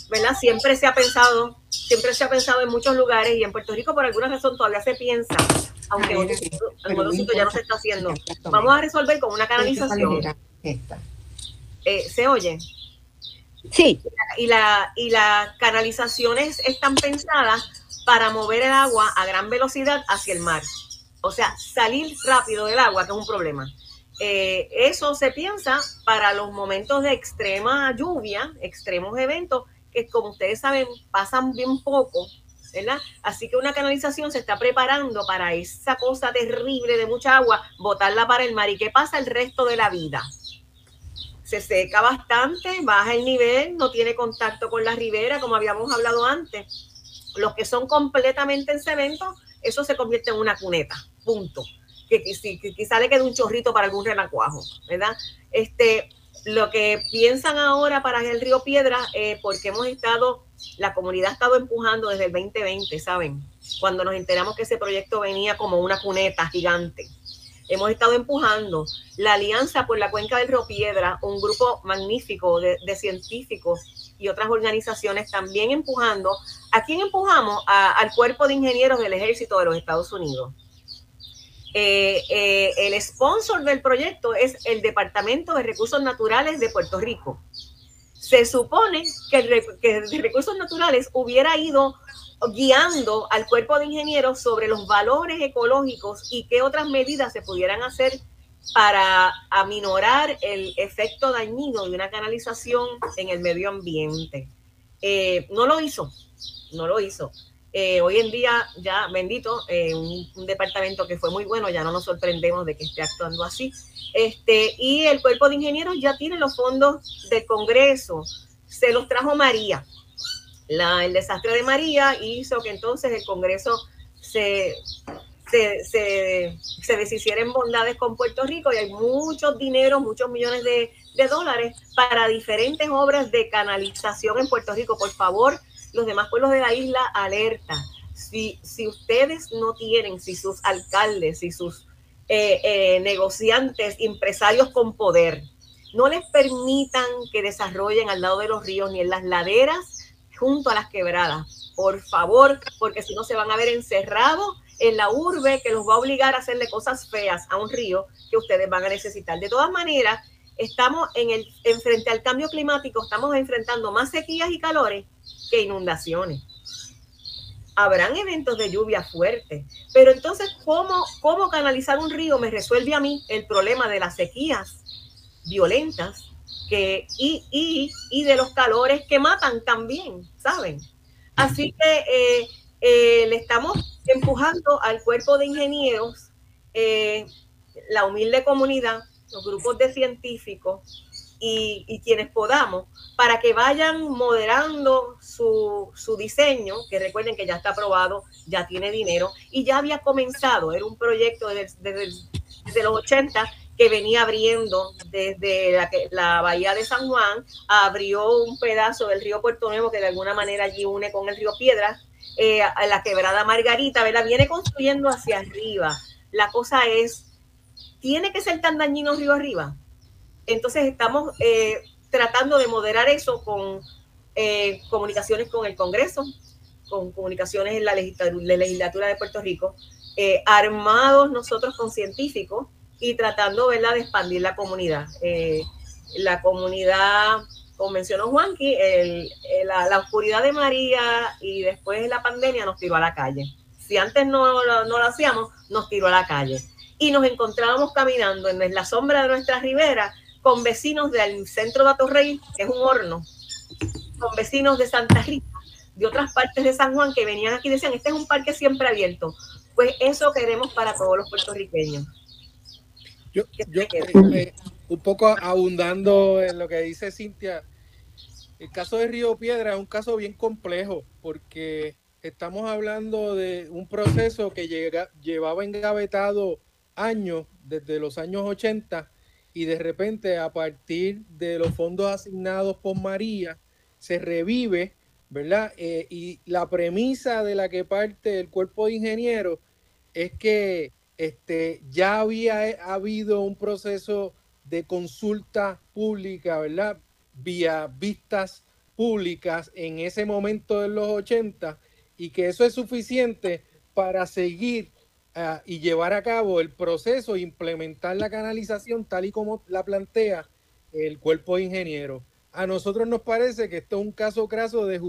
S3: ¿verdad? Siempre se ha pensado, siempre se ha pensado en muchos lugares y en Puerto Rico por alguna razón todavía se piensa, aunque en otros sitios ya no se está haciendo. Vamos a resolver con una canalización. Eh, ¿Se oye?
S8: Sí.
S3: Y, la, y las canalizaciones están pensadas para mover el agua a gran velocidad hacia el mar o sea, salir rápido del agua, que es un problema. Eh, eso se piensa para los momentos de extrema lluvia, extremos eventos, que como ustedes saben pasan bien poco, ¿verdad? Así que una canalización se está preparando para esa cosa terrible de mucha agua, botarla para el mar. ¿Y qué pasa el resto de la vida? Se seca bastante, baja el nivel, no tiene contacto con la ribera, como habíamos hablado antes. Los que son completamente en cemento eso se convierte en una cuneta, punto. Que, quizá le quede un chorrito para algún renacuajo, ¿verdad? Este, lo que piensan ahora para el río Piedra, eh, porque hemos estado, la comunidad ha estado empujando desde el 2020, ¿saben? Cuando nos enteramos que ese proyecto venía como una cuneta gigante. hemos estado empujando la Alianza por la Cuenca del Río Piedra, un grupo magnífico de, científicos y otras organizaciones también empujando. ¿A quién empujamos? al Cuerpo de Ingenieros del Ejército de los Estados Unidos. Eh, eh, el sponsor del proyecto es el Departamento de Recursos Naturales de Puerto Rico. Se supone que de Recursos Naturales hubiera ido guiando al cuerpo de ingenieros sobre los valores ecológicos y qué otras medidas se pudieran hacer para aminorar el efecto dañino de una canalización en el medio ambiente. Eh, no lo hizo, no lo hizo. Eh, hoy en día, ya bendito, eh, un, departamento que fue muy bueno, ya no nos sorprendemos de que esté actuando así. Este, y el cuerpo de ingenieros ya tiene los fondos del Congreso, se los trajo María. La, el desastre de María hizo que entonces el Congreso se, se, se, deshiciera en bondades con Puerto Rico y hay muchos dinero, muchos millones de, de dólares para diferentes obras de canalización en Puerto Rico. Por favor, los demás pueblos de la isla alerta. Si, si ustedes no tienen, si sus alcaldes, si sus eh, eh, negociantes, empresarios con poder, no les permitan que desarrollen al lado de los ríos ni en las laderas junto a las quebradas. Por favor, porque si no se van a ver encerrados en la urbe que los va a obligar a hacerle cosas feas a un río que ustedes van a necesitar. De todas maneras, estamos en el en frente al cambio climático, estamos enfrentando más sequías y calores que inundaciones. Habrán eventos de lluvia fuerte, pero entonces, ¿cómo, ¿cómo canalizar un río me resuelve a mí el problema de las sequías violentas que, y, y, y de los calores que matan también, ¿saben? Así que eh, eh, le estamos empujando al cuerpo de ingenieros, eh, la humilde comunidad, los grupos de científicos, y, quienes podamos para que vayan moderando su, su, diseño, que recuerden que ya está aprobado, ya tiene dinero y ya había comenzado, era un proyecto desde, los 80 que venía abriendo desde la, la, bahía de San Juan, abrió un pedazo del río Puerto Nuevo que de alguna manera allí une con el río Piedras, eh, a la quebrada Margarita, ¿verdad? Viene construyendo hacia arriba. La cosa es, ¿tiene que ser tan dañino río arriba? Entonces estamos eh, tratando de moderar eso con eh, comunicaciones con el Congreso, con comunicaciones en la legislatura, de Puerto Rico, eh, armados nosotros con científicos y tratando de expandir la comunidad. la comunidad, como mencionó Juanqui, la, oscuridad de María y después de la pandemia nos tiró a la calle. Si antes no, no, lo hacíamos, nos tiró a la calle. Y nos encontrábamos caminando en la sombra de nuestra ribera con vecinos del centro de Atorrey, que es un horno, con vecinos de Santa Rita, de otras partes de San Juan que venían aquí y decían, este es un parque siempre abierto. Pues eso queremos para todos los puertorriqueños.
S4: Yo, eh, un poco abundando en lo que dice Cintia, el caso de Río Piedra es un caso bien complejo porque estamos hablando de un proceso que llega, llevaba engavetado años, desde los años 80, y de repente a partir de los fondos asignados por María se revive, ¿verdad? Eh, y la premisa de la que parte el cuerpo de ingenieros es que este, ya había eh, habido un proceso de consulta pública, ¿verdad? Vía vistas públicas en ese momento de los 80 y que eso es suficiente para seguir y llevar a cabo el proceso e implementar la canalización tal y como la plantea el cuerpo de ingenieros. A nosotros nos parece que esto es un caso craso de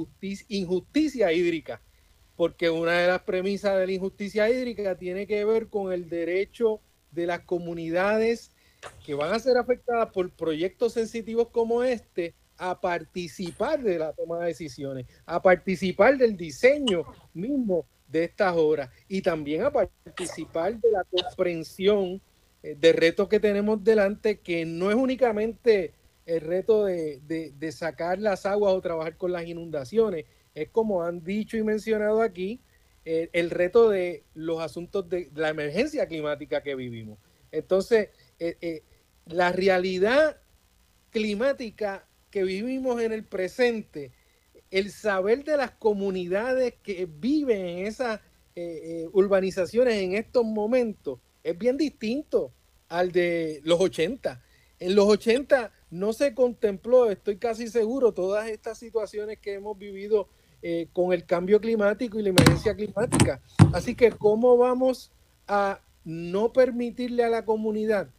S4: injusticia hídrica, porque una de las premisas de la injusticia hídrica tiene que ver con el derecho de las comunidades que van a ser afectadas por proyectos sensitivos como este a participar de la toma de decisiones, a participar del diseño mismo de estas obras y también a participar de la comprensión eh, de retos que tenemos delante, que no es únicamente el reto de, sacar las aguas o trabajar con las inundaciones, es como han dicho y mencionado aquí, eh, el reto de los asuntos de la emergencia climática que vivimos. Entonces, eh, la realidad climática que vivimos en el presente el saber de las comunidades que viven en esas eh, eh, urbanizaciones en estos momentos es bien distinto al de los 80. En los 80 no se contempló, estoy casi seguro, todas estas situaciones que hemos vivido eh, con el cambio climático y la emergencia climática. Así que, ¿cómo vamos a no permitirle a la comunidad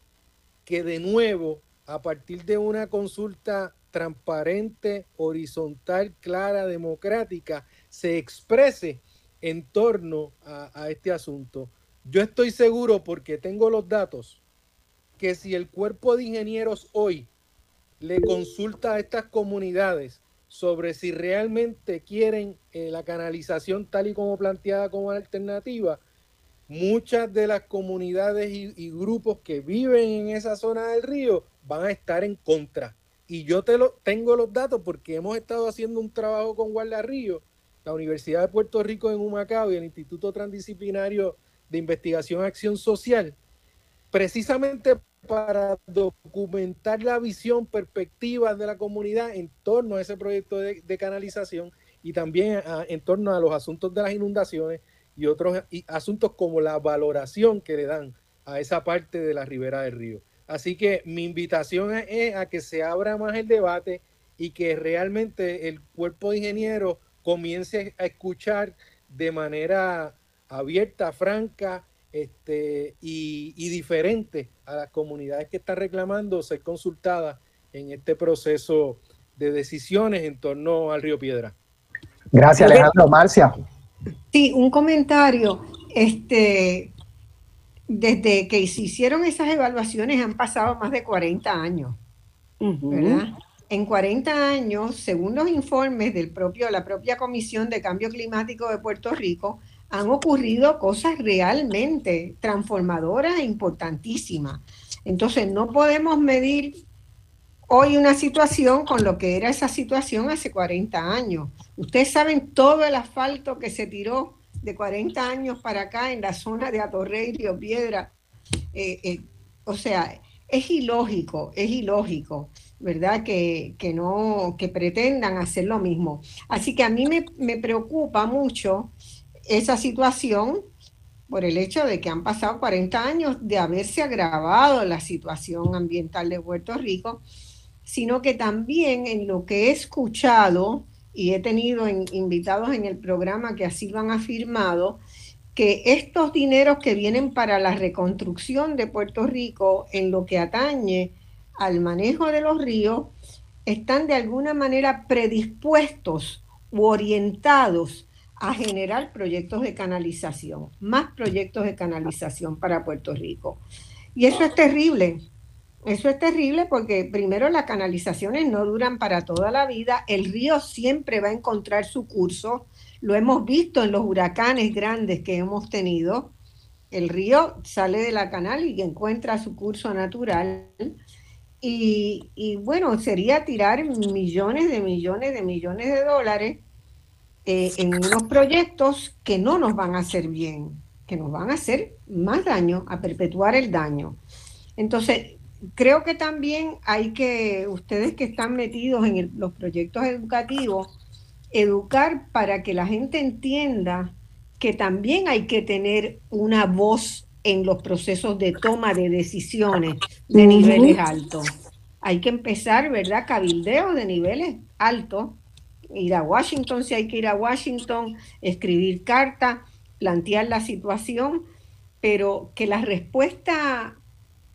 S4: que de nuevo, a partir de una consulta transparente, horizontal, clara, democrática, se exprese en torno a, este asunto. Yo estoy seguro, porque tengo los datos, que si el cuerpo de ingenieros hoy le consulta a estas comunidades sobre si realmente quieren eh, la canalización tal y como planteada como alternativa, muchas de las comunidades y, grupos que viven en esa zona del río van a estar en contra. Y yo te lo, tengo los datos porque hemos estado haciendo un trabajo con Guarda Río, la Universidad de Puerto Rico en Humacao y el Instituto Transdisciplinario de Investigación y Acción Social, precisamente para documentar la visión, perspectivas de la comunidad en torno a ese proyecto de, canalización y también en torno a los asuntos de las inundaciones y otros asuntos como la valoración que le dan a esa parte de la ribera del río. Así que mi invitación es a que se abra más el debate y que realmente el cuerpo de ingenieros comience a escuchar de manera abierta, franca este, y, y, diferente a las comunidades que están reclamando ser consultadas en este proceso de decisiones en torno al río Piedra.
S7: Gracias, Alejandro. Marcia.
S1: Sí, un comentario. Este, desde que se hicieron esas evaluaciones han pasado más de 40 años, ¿verdad? En 40 años, según los informes del propio, la propia Comisión de Cambio Climático de Puerto Rico, han ocurrido cosas realmente transformadoras e importantísimas. Entonces, no podemos medir hoy una situación con lo que era esa situación hace 40 años. Ustedes saben todo el asfalto que se tiró de 40 años para acá en la zona de Atorrey Río Piedra. Eh, eh, o sea, es ilógico, es ilógico, ¿verdad? Que, no, que pretendan hacer lo mismo. Así que a mí me, me preocupa mucho esa situación por el hecho de que han pasado 40 años de haberse agravado la situación ambiental de Puerto Rico sino que también en lo que he escuchado y he tenido invitados en el programa que así lo han afirmado, que estos dineros que vienen para la reconstrucción de Puerto Rico en lo que atañe al manejo de los ríos, están de alguna manera predispuestos u orientados a generar proyectos de canalización, más proyectos de canalización para Puerto Rico. Y eso es terrible, eso es terrible porque primero las canalizaciones no duran para toda la vida, el río siempre va a encontrar su curso, lo hemos visto en los huracanes grandes que hemos tenido, el río sale de la canal y encuentra su curso natural. Y, bueno, sería tirar millones de millones de millones de dólares eh, en unos proyectos que no nos van a hacer bien, que nos van a hacer más daño, a perpetuar el daño. Entonces, creo que también hay que, ustedes que están metidos en los proyectos educativos, educar para que la gente entienda que también hay que tener una voz en los procesos de toma de decisiones de niveles altos. Hay que empezar, ¿verdad? Cabildeos de niveles altos. Ir a Washington si hay que ir a Washington, escribir cartas, plantear la situación, pero que la respuesta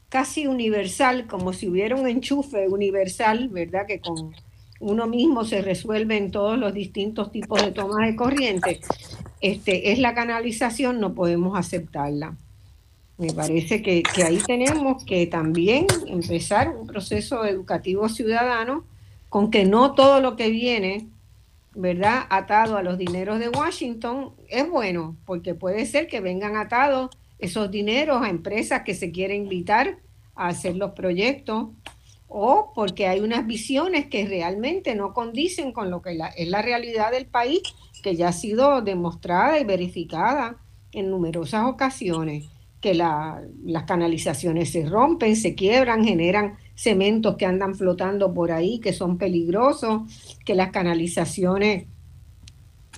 S1: casi universal, como si hubiera un enchufe universal, ¿verdad? Que con uno mismo se resuelve en todos los distintos tipos de tomas de corriente, este, es la canalización, no podemos aceptarla. Me parece que, que ahí tenemos que también empezar un proceso educativo ciudadano con que no todo lo que viene, ¿verdad? Atado a los dineros de Washington es bueno, porque puede ser que vengan atados esos dineros a empresas que se quieren invitar a hacer los proyectos o porque hay unas visiones que realmente no condicen con lo que es la realidad del país, que ya ha sido demostrada y verificada en numerosas ocasiones, que las canalizaciones se rompen, se quiebran, generan cementos que andan flotando por ahí, que son peligrosos, que las canalizaciones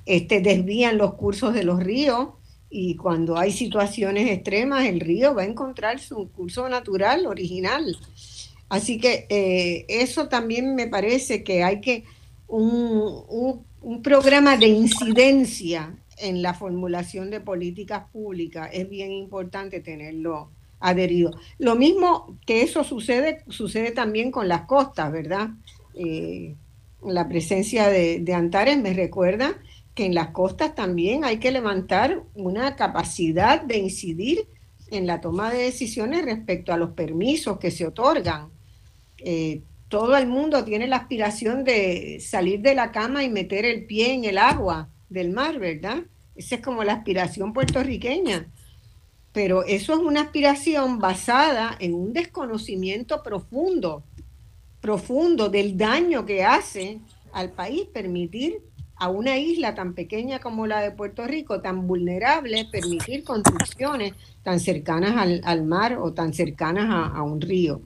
S1: este, desvían los cursos de los ríos y cuando hay situaciones extremas, el río va a encontrar su curso natural, original. Así que eh, eso también me parece que hay que un, un, programa de incidencia en la formulación de políticas públicas es bien importante tenerlo adherido. Lo mismo que eso sucede, sucede también con las costas, ¿verdad? Eh, la presencia de, de, Antares me recuerda que en las costas también hay que levantar una capacidad de incidir en la toma de decisiones respecto a los permisos que se otorgan. Eh, todo el mundo tiene la aspiración de salir de la cama y meter el pie en el agua del mar, ¿verdad? Esa es como la aspiración puertorriqueña. Pero eso es una aspiración basada en un desconocimiento profundo, profundo del daño que hace al país permitir a una isla tan pequeña como la de Puerto Rico, tan vulnerable, permitir construcciones tan cercanas al, mar o tan cercanas a un río.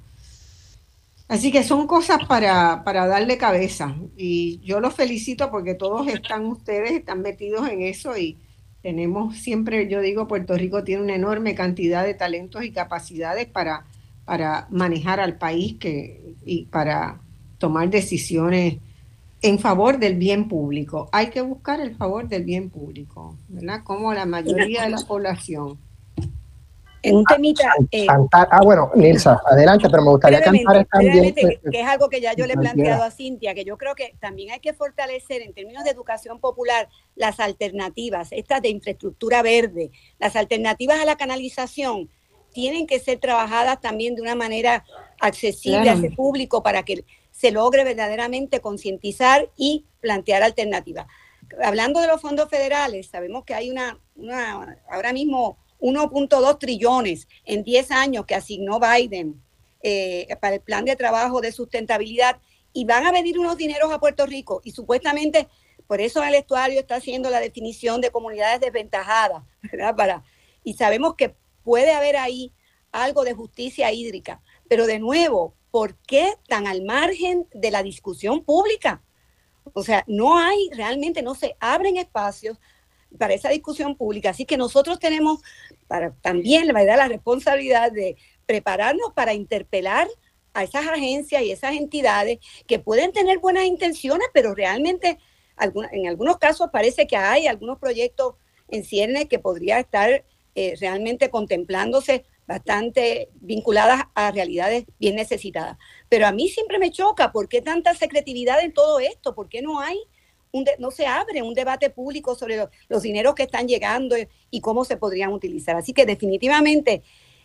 S1: Así que son cosas para, para darle cabeza. Y yo los felicito porque todos están ustedes, están metidos en eso y tenemos siempre, yo digo, Puerto Rico tiene una enorme cantidad de talentos y capacidades para, para manejar al país que, y para tomar decisiones en favor del bien público. Hay que buscar el favor del bien público, ¿verdad? Como la mayoría de la población
S8: en un temita.
S7: Eh, ah, bueno, Nilsa, adelante, pero me gustaría cantar
S8: también. Que, que es algo que ya yo le he planteado a Cintia, que yo creo que también hay que fortalecer en términos de educación popular las alternativas, estas de infraestructura verde, las alternativas a la canalización tienen que ser trabajadas también de una manera accesible a ese público para que se logre verdaderamente concientizar y plantear alternativas. Hablando de los fondos federales, sabemos que hay una, ahora mismo 1.2 trillones en 10 años que asignó Biden eh, para el plan de trabajo de sustentabilidad y van a venir unos dineros a Puerto Rico y supuestamente por eso el estuario está haciendo la definición de comunidades desventajadas, ¿verdad? Para, y sabemos que puede haber ahí algo de justicia hídrica, pero de nuevo, ¿por qué tan al margen de la discusión pública? O sea, no hay, realmente no se abren espacios para esa discusión pública. Así que nosotros tenemos para, también la responsabilidad de prepararnos para interpelar a esas agencias y esas entidades que pueden tener buenas intenciones, pero realmente en algunos casos parece que hay algunos proyectos en ciernes que podría estar eh, realmente contemplándose bastante vinculadas a realidades bien necesitadas. Pero a mí siempre me choca, ¿por qué tanta secretividad en todo esto? ¿Por qué no hay no se abre un debate público sobre los dineros que están llegando y cómo se podrían utilizar. Así que definitivamente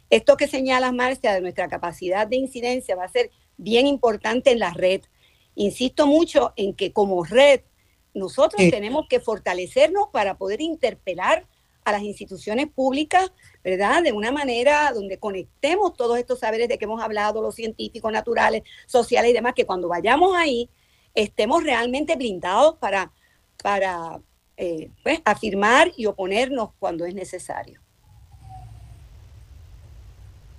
S8: esto que señala Marcia de nuestra capacidad de incidencia va a ser bien importante en la red. Insisto mucho en que como red nosotros tenemos que fortalecernos para poder interpelar a las instituciones públicas, ¿verdad? De una manera donde conectemos todos estos saberes de que hemos hablado, los científicos, naturales, sociales y demás, que cuando vayamos ahí estemos realmente blindados para, para eh, pues, afirmar y oponernos cuando es necesario.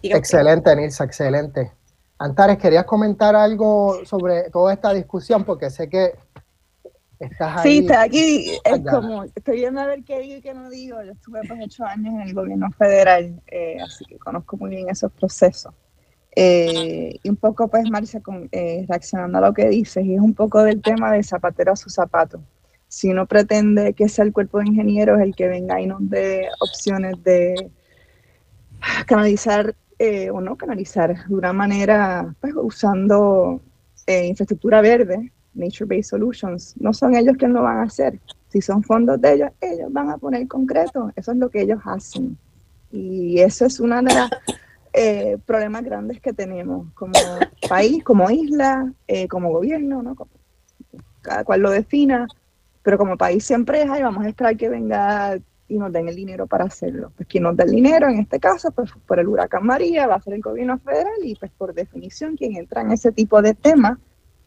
S7: excelente, Nilsa, excelente. Antares, ¿querías comentar algo sobre toda esta discusión? Porque sé que estás
S5: ahí. Sí, está aquí. Es como, estoy viendo a ver qué digo y qué no digo. Yo estuve por ocho años en el gobierno federal, eh, así que conozco muy bien esos procesos. Eh, y un poco, pues, Marcia, eh, reaccionando a lo que dices, y es un poco del tema de zapatero a su zapato. Si uno pretende que sea el cuerpo de ingenieros el que venga y nos dé opciones de canalizar eh, o no canalizar de una manera, pues, usando infraestructura verde, Nature-Based Solutions, no son ellos quienes lo van a hacer. Si son fondos de ellos, ellos van a poner concreto. Eso es lo que ellos hacen. Y eso es una de las eh, problemas grandes que tenemos como país, como isla, eh, como gobierno, ¿no? cada cual lo defina, pero como país siempre es, vamos a esperar que venga y nos den el dinero para hacerlo. Pues quien nos da el dinero, en este caso, pues por el huracán María, va a ser el gobierno federal y pues por definición quien entra en ese tipo de temas,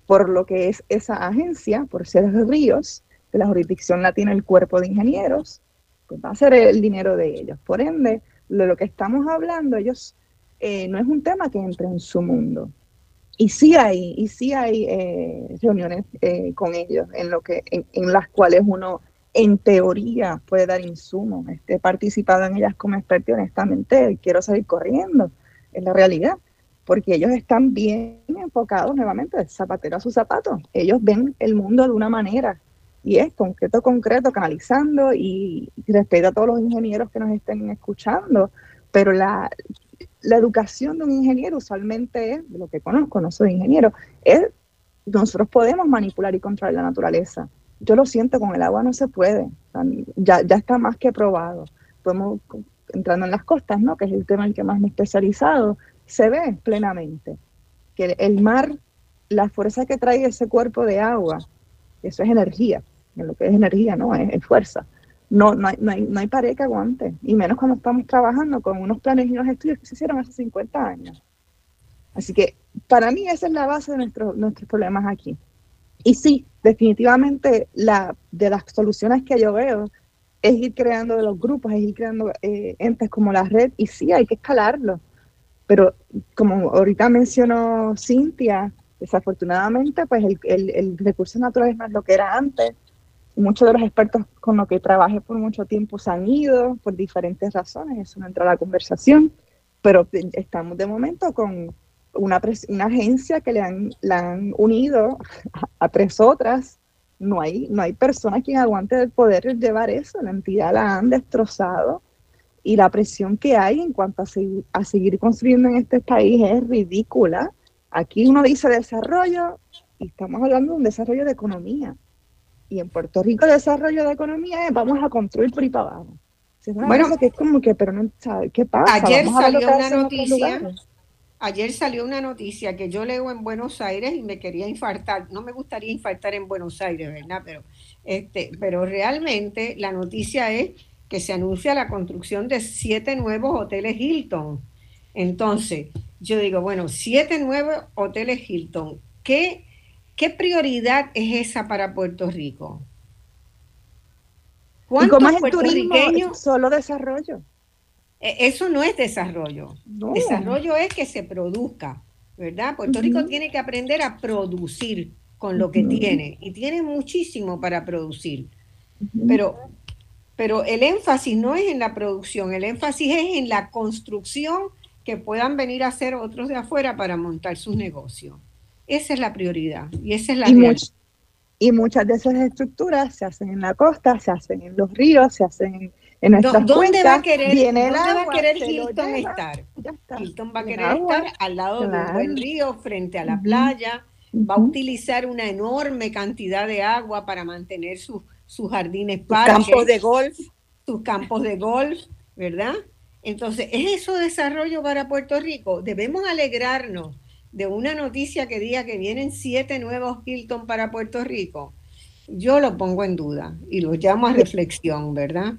S5: por lo que es esa agencia, por ser ríos, que la jurisdicción la tiene el cuerpo de ingenieros, pues va a ser el dinero de ellos. Por ende, de lo que estamos hablando, ellos eh, no es un tema que entre en su mundo. Y sí hay, y sí hay eh, reuniones eh, con ellos en, lo que, en, las cuales uno en teoría puede dar insumos. He participado en ellas como experto y honestamente quiero salir corriendo, es la realidad, porque ellos están bien enfocados nuevamente, zapatero a su zapato. Ellos ven el mundo de una manera y es concreto, concreto, canalizando y, respeto a todos los ingenieros que nos estén escuchando, pero la, educación de un ingeniero usualmente es, lo que conozco, no soy ingeniero, es nosotros podemos manipular y controlar la naturaleza. Yo lo siento, con el agua no se puede, ya, ya está más que probado. Podemos, entrando en las costas, ¿no? que es el tema en el que más me he especializado, se ve plenamente que el mar, la fuerza que trae ese cuerpo de agua, eso es energía, lo que es energía, ¿no? Es, fuerza. No, no, hay, no, no hay pared que aguante, y menos cuando estamos trabajando con unos planes y unos estudios que se hicieron hace 50 años. Así que para mí esa es la base de nuestro, nuestros problemas aquí. Y sí, definitivamente la, de las soluciones que yo veo es ir creando de los grupos, es ir creando eh, entes como la red, y sí, hay que escalarlo. Pero como ahorita mencionó Cintia, desafortunadamente, pues el, el, el recurso natural es más lo que era antes. Muchos de los expertos con los que trabajé por mucho tiempo se han ido por diferentes razones, eso no entra a la conversación, pero estamos de momento con una, una agencia que le han, la han unido a, tres otras. No hay, no hay persona quien aguante el poder llevar eso. La entidad la han destrozado y la presión que hay en cuanto a, a seguir construyendo en este país es ridícula. Aquí uno dice desarrollo y estamos hablando de un desarrollo de economía. Y en Puerto Rico el desarrollo de economía es vamos a construir por ahí para abajo. bueno, que es como que, pero no, ¿qué pasa?
S1: Ayer salió una noticia Ayer salió una noticia que yo leo en Buenos Aires y me quería infartar. No me gustaría infartar en Buenos Aires, ¿verdad? Pero, este, pero realmente la noticia es que se anuncia la construcción de siete nuevos hoteles Hilton. Entonces, yo digo, bueno, siete nuevos hoteles Hilton. ¿Qué, qué prioridad es esa para Puerto Rico?
S5: ¿Cuántos ¿Y cómo es turismo? Solo desarrollo.
S1: E, eso no es desarrollo. Desarrollo es que se produzca, ¿verdad? Puerto Rico tiene que aprender a producir con lo que tiene y tiene muchísimo para producir. Pero, pero el énfasis no es en la producción, el énfasis es en la construcción que puedan venir a hacer otros de afuera para montar sus negocios. Esa es la prioridad y esa es la
S5: y, y muchas de esas estructuras se hacen en la costa, se hacen en los ríos, se hacen en
S1: ¿Dónde va a querer, Hilton estar? Hilton va a querer estar al lado de un buen río, frente a la playa, va a utilizar una enorme cantidad de agua para mantener sus jardines
S8: parques, campos de golf,
S1: sus campos de golf, ¿verdad? Entonces, ¿es eso desarrollo para Puerto Rico? Debemos alegrarnos de una noticia que diga que vienen siete nuevos Hilton para Puerto Rico. Yo lo pongo en duda y lo llamo a reflexión, ¿verdad?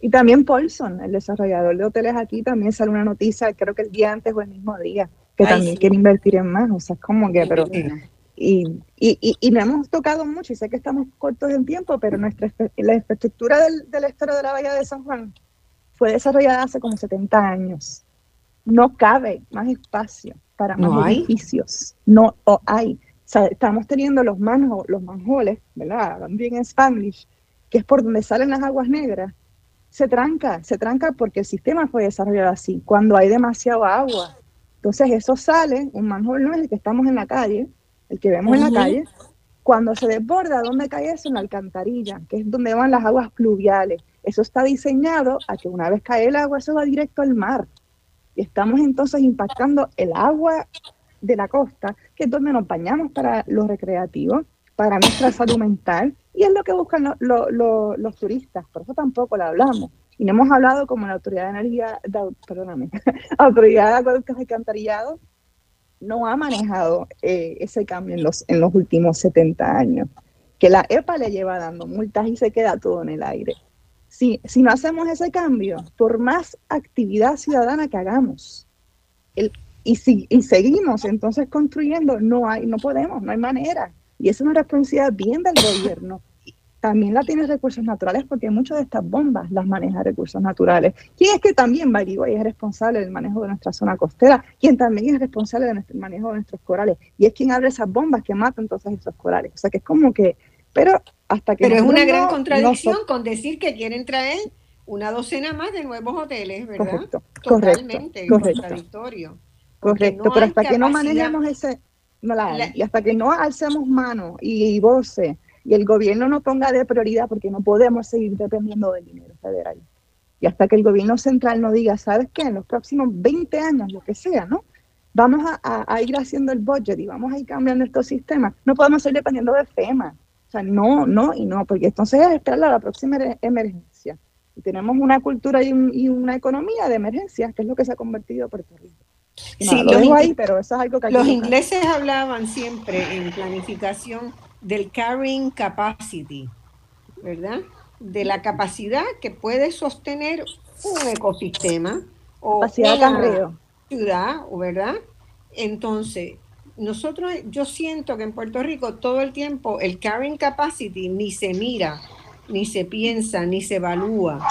S5: Y también Paulson, el desarrollador de hoteles aquí, también sale una noticia, creo que el día antes o el mismo día, que también quiere invertir en más. O sea, es como que, pero. Y, y, y, no hemos tocado mucho, y sé que estamos cortos en tiempo, pero nuestra la infraestructura del, del estero de la Bahía de San Juan fue desarrollada hace como 70 años. No cabe más espacio para más edificios. No hay. O sea, estamos teniendo los, manjo, los manjoles, ¿verdad? También en Spanish, que es por donde salen las aguas negras se tranca, se tranca porque el sistema fue desarrollado así, cuando hay demasiado agua. Entonces eso sale, un manhole no es el que estamos en la calle, el que vemos en la calle, cuando se desborda, ¿dónde cae eso? En la alcantarilla, que es donde van las aguas pluviales. Eso está diseñado a que una vez cae el agua, eso va directo al mar. Y estamos entonces impactando el agua de la costa, que es donde nos bañamos para los recreativos, para nuestra salud mental, y es lo que buscan los turistas, por eso tampoco lo hablamos. Y no hemos hablado como la Autoridad de Energía, perdóname, Autoridad de Acueductos y Alcantarillado no ha manejado eh, ese cambio en los, en los últimos 70 años. Que la EPA le lleva dando multas y se queda todo en el aire. Si, si no hacemos ese cambio, por más actividad ciudadana que hagamos, el, y, si, y seguimos entonces construyendo, no hay, no podemos, no hay manera. Y es una responsabilidad bien del gobierno también la tiene recursos naturales porque muchas de estas bombas las maneja recursos naturales. ¿Quién es que también, by es responsable del manejo de nuestra zona costera? ¿Quién también es responsable del manejo de nuestros corales? Y es quien abre esas bombas que matan entonces esos corales. O sea que es como que Pero hasta que...
S1: Pero es una gran contradicción con decir que quieren traer una docena más de nuevos hoteles, ¿verdad?
S5: Correcto,
S1: Totalmente
S5: correcto,
S1: contradictorio.
S5: Correcto, pero hasta que no manejemos ese... y hasta que no alcemos mano y, y voces y el gobierno no ponga de prioridad porque no podemos seguir dependiendo del dinero federal. Y hasta que el gobierno central no diga, ¿sabes qué? En los próximos 20 años, lo que sea, ¿no? Vamos a, ir haciendo el budget y vamos a ir cambiando estos sistemas. No podemos seguir dependiendo de FEMA. O sea, no, no y no, porque entonces es esperar a la próxima emergencia. Y tenemos una cultura y, una economía de emergencia, que es lo que se ha convertido Puerto Rico.
S1: sí, lo ahí, pero eso es algo que Los ingleses hablaban siempre en planificación del carrying capacity, ¿verdad? De la capacidad que puede sostener un ecosistema o una ciudad, ¿verdad? Entonces, nosotros, yo siento que en Puerto Rico todo el tiempo el carrying capacity ni se mira, ni se piensa, ni se evalúa.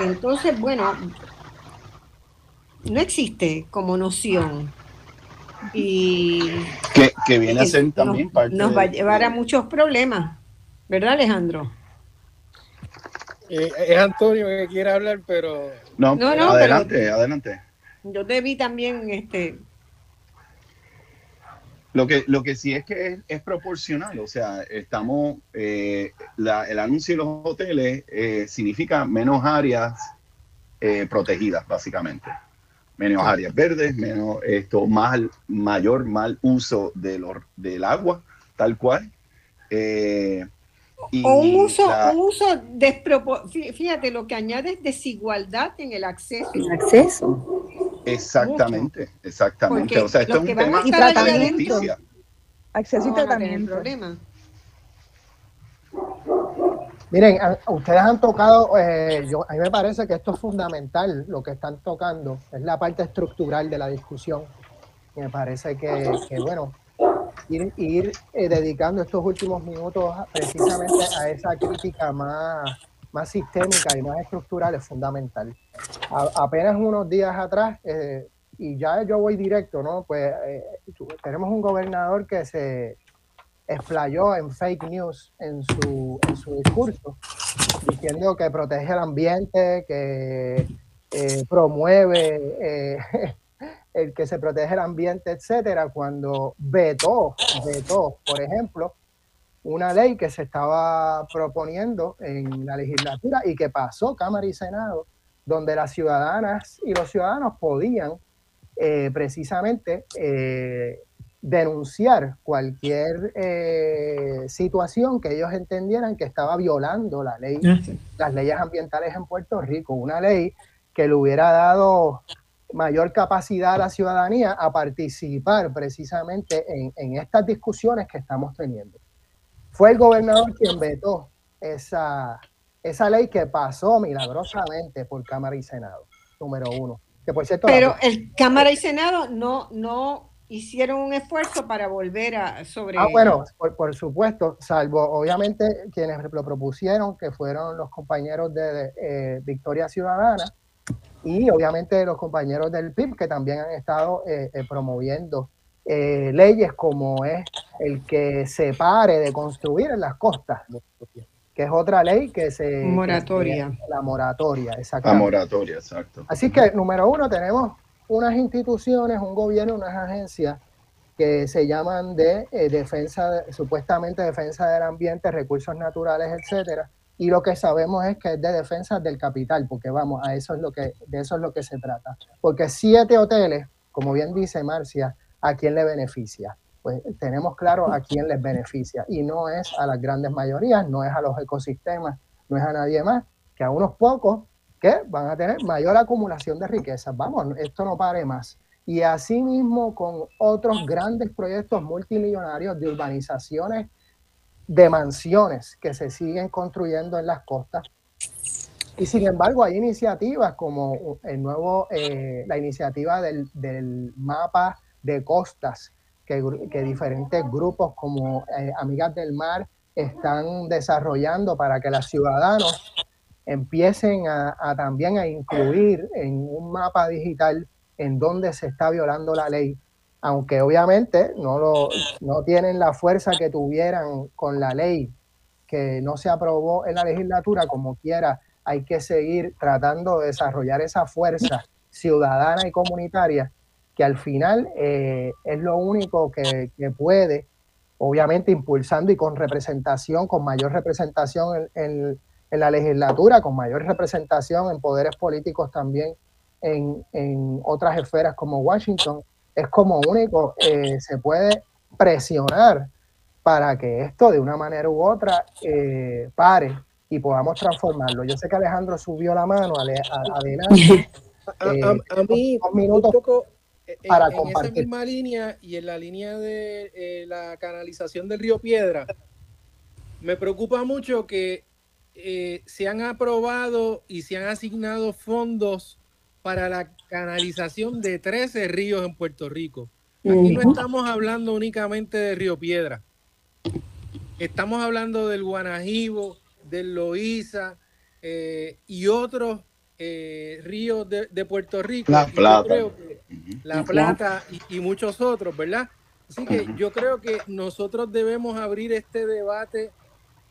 S1: Entonces, bueno, no existe como noción y
S6: que, viene a ser también
S1: nos,
S6: parte
S1: nos va a llevar a muchos problemas, ¿verdad Alejandro?
S4: Eh, es Antonio que quiere hablar, pero
S6: no, no, adelante, adelante.
S1: Yo te vi también, este.
S6: Lo que, lo que sí es que es, proporcional, o sea, estamos, eh, el anuncio de los hoteles eh, significa menos áreas protegidas, básicamente menos áreas verdes, menos esto, más, mayor mal uso de del agua, tal cual.
S1: Eh, o un uso, un uso fíjate, lo que añade es desigualdad en el acceso.
S8: El acceso.
S6: Exactamente, exactamente. o sea, esto es un tema
S5: de justicia. Acceso y tratamiento. Problema.
S7: Miren, ustedes han tocado, eh, yo, a mí me parece que esto es fundamental, lo que están tocando, es la parte estructural de la discusión. me parece que, bueno, ir, eh, dedicando estos últimos minutos precisamente a esa crítica más, más sistémica y más estructural es fundamental. apenas unos días atrás, eh, y ya yo voy directo, ¿no? Pues tenemos un gobernador que se explayó en fake news en su, en su discurso, diciendo que protege el ambiente, que eh, promueve eh, el que se protege el ambiente, etcétera, cuando vetó, vetó, por ejemplo, una ley que se estaba proponiendo en la legislatura y que pasó Cámara y Senado, donde las ciudadanas y los ciudadanos podían eh, precisamente denunciar cualquier eh, situación que ellos entendieran que estaba violando la ley, ah, las leyes ambientales en Puerto Rico, una ley que le hubiera dado mayor capacidad a la ciudadanía a participar precisamente en, estas discusiones que estamos teniendo. Fue el gobernador quien vetó esa, esa ley que pasó milagrosamente por Cámara y Senado, número uno. Que por cierto,
S1: Pero el Cámara y Senado no, no hicieron un esfuerzo para volver a sobre.
S7: Ah, bueno, por, supuesto, salvo obviamente quienes lo propusieron, que fueron los compañeros de, eh, Victoria Ciudadana y obviamente los compañeros del PIB que también han estado eh, eh, promoviendo leyes como es el que se pare de construir en las costas, que es otra ley que se...
S1: Moratoria.
S7: la moratoria,
S6: exacto. La moratoria, exacto.
S7: Así que, número uno, tenemos unas instituciones, un gobierno, unas agencias que se llaman de eh, defensa, supuestamente defensa del ambiente, recursos naturales, etcétera, y lo que sabemos es que es de defensa del capital, porque vamos, a eso es lo que, de eso es lo que se trata. Porque siete hoteles, como bien dice Marcia, ¿a quién le beneficia? Pues tenemos claro a quién les beneficia, y no es a las grandes mayorías, no es a los ecosistemas, no es a nadie más, que a unos pocos que van a tener mayor acumulación de riquezas. Vamos, esto no pare más. Y asimismo con otros grandes proyectos multimillonarios de urbanizaciones de mansiones que se siguen construyendo en las costas. Y sin embargo hay iniciativas como el nuevo, eh, la iniciativa del, mapa de costas que, diferentes grupos como eh, Amigas del Mar están desarrollando para que los ciudadanos empiecen a, también a incluir en un mapa digital en donde se está violando la ley, aunque obviamente no, lo, no tienen la fuerza que tuvieran con la ley que no se aprobó en la legislatura, como quiera, hay que seguir tratando de desarrollar esa fuerza ciudadana y comunitaria que al final eh, es lo único que, puede, obviamente impulsando y con representación, con mayor representación en, la legislatura, con mayor representación en poderes políticos también en, otras esferas como Washington, es como único eh, se puede presionar para que esto de una manera u otra eh, pare y podamos transformarlo. Yo sé que Alejandro subió la mano, adelante.
S4: a, mí, un poco eh, para en, esa misma línea y en la línea de eh, la canalización del río Piedra, me preocupa mucho que se han aprobado y se han asignado fondos para la canalización de 13 ríos en Puerto Rico. Aquí no estamos hablando únicamente de Río Piedra. Estamos hablando del Guanajibo, del Loíza eh, y otros eh, ríos de, Puerto Rico.
S6: La Plata.
S4: la Plata y, muchos otros, ¿verdad? Así que yo creo que nosotros debemos abrir este debate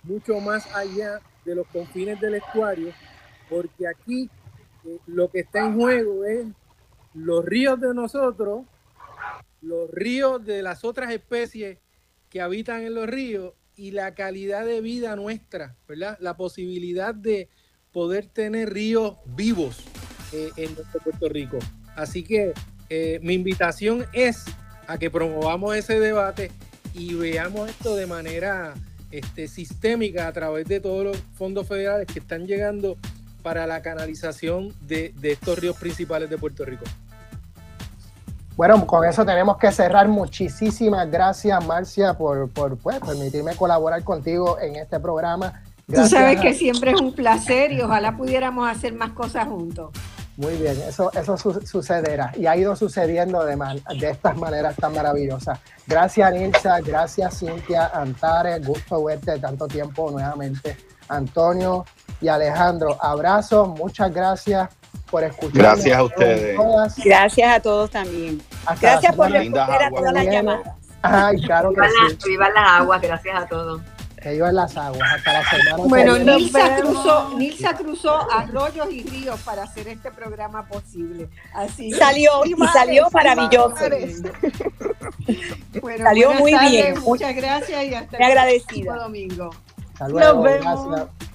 S4: mucho más allá de los confines del estuario, porque aquí eh, lo que está en juego es los ríos de nosotros, los ríos de las otras especies que habitan en los ríos y la calidad de vida nuestra, ¿verdad? La posibilidad de poder tener ríos vivos eh, en nuestro Puerto Rico. Así que eh, mi invitación es a que promovamos ese debate y veamos esto de manera este, sistémica a través de todos los fondos federales que están llegando para la canalización de estos ríos principales de Puerto Rico.
S7: Bueno, con eso tenemos que cerrar. Muchísimas gracias, Marcia, por, por pues, permitirme colaborar contigo en este programa.
S1: Tú sabes que siempre es un placer y ojalá pudiéramos hacer más cosas juntos.
S7: Muy bien, eso, eso sucederá y ha ido sucediendo de, de estas maneras tan maravillosas. Gracias, Nilsa, gracias, Cintia, Antares, gusto verte tanto tiempo nuevamente. Antonio y Alejandro, abrazos, muchas gracias por escuchar.
S6: Gracias a ustedes.
S8: Gracias a todos también. gracias por responder a todas las llamadas.
S7: Ay, claro que
S3: sí. Viva las aguas, gracias a todos.
S7: Que en las aguas, hasta la semana
S1: Bueno, Nilsa cruzó, Nilsa cruzó arroyos y ríos para hacer este programa posible. Así
S8: salió y salió maravilloso.
S1: bueno, salió muy bien. Muchas gracias y hasta
S8: el próximo
S1: domingo.
S7: Hasta luego. Nos vemos. Gracias.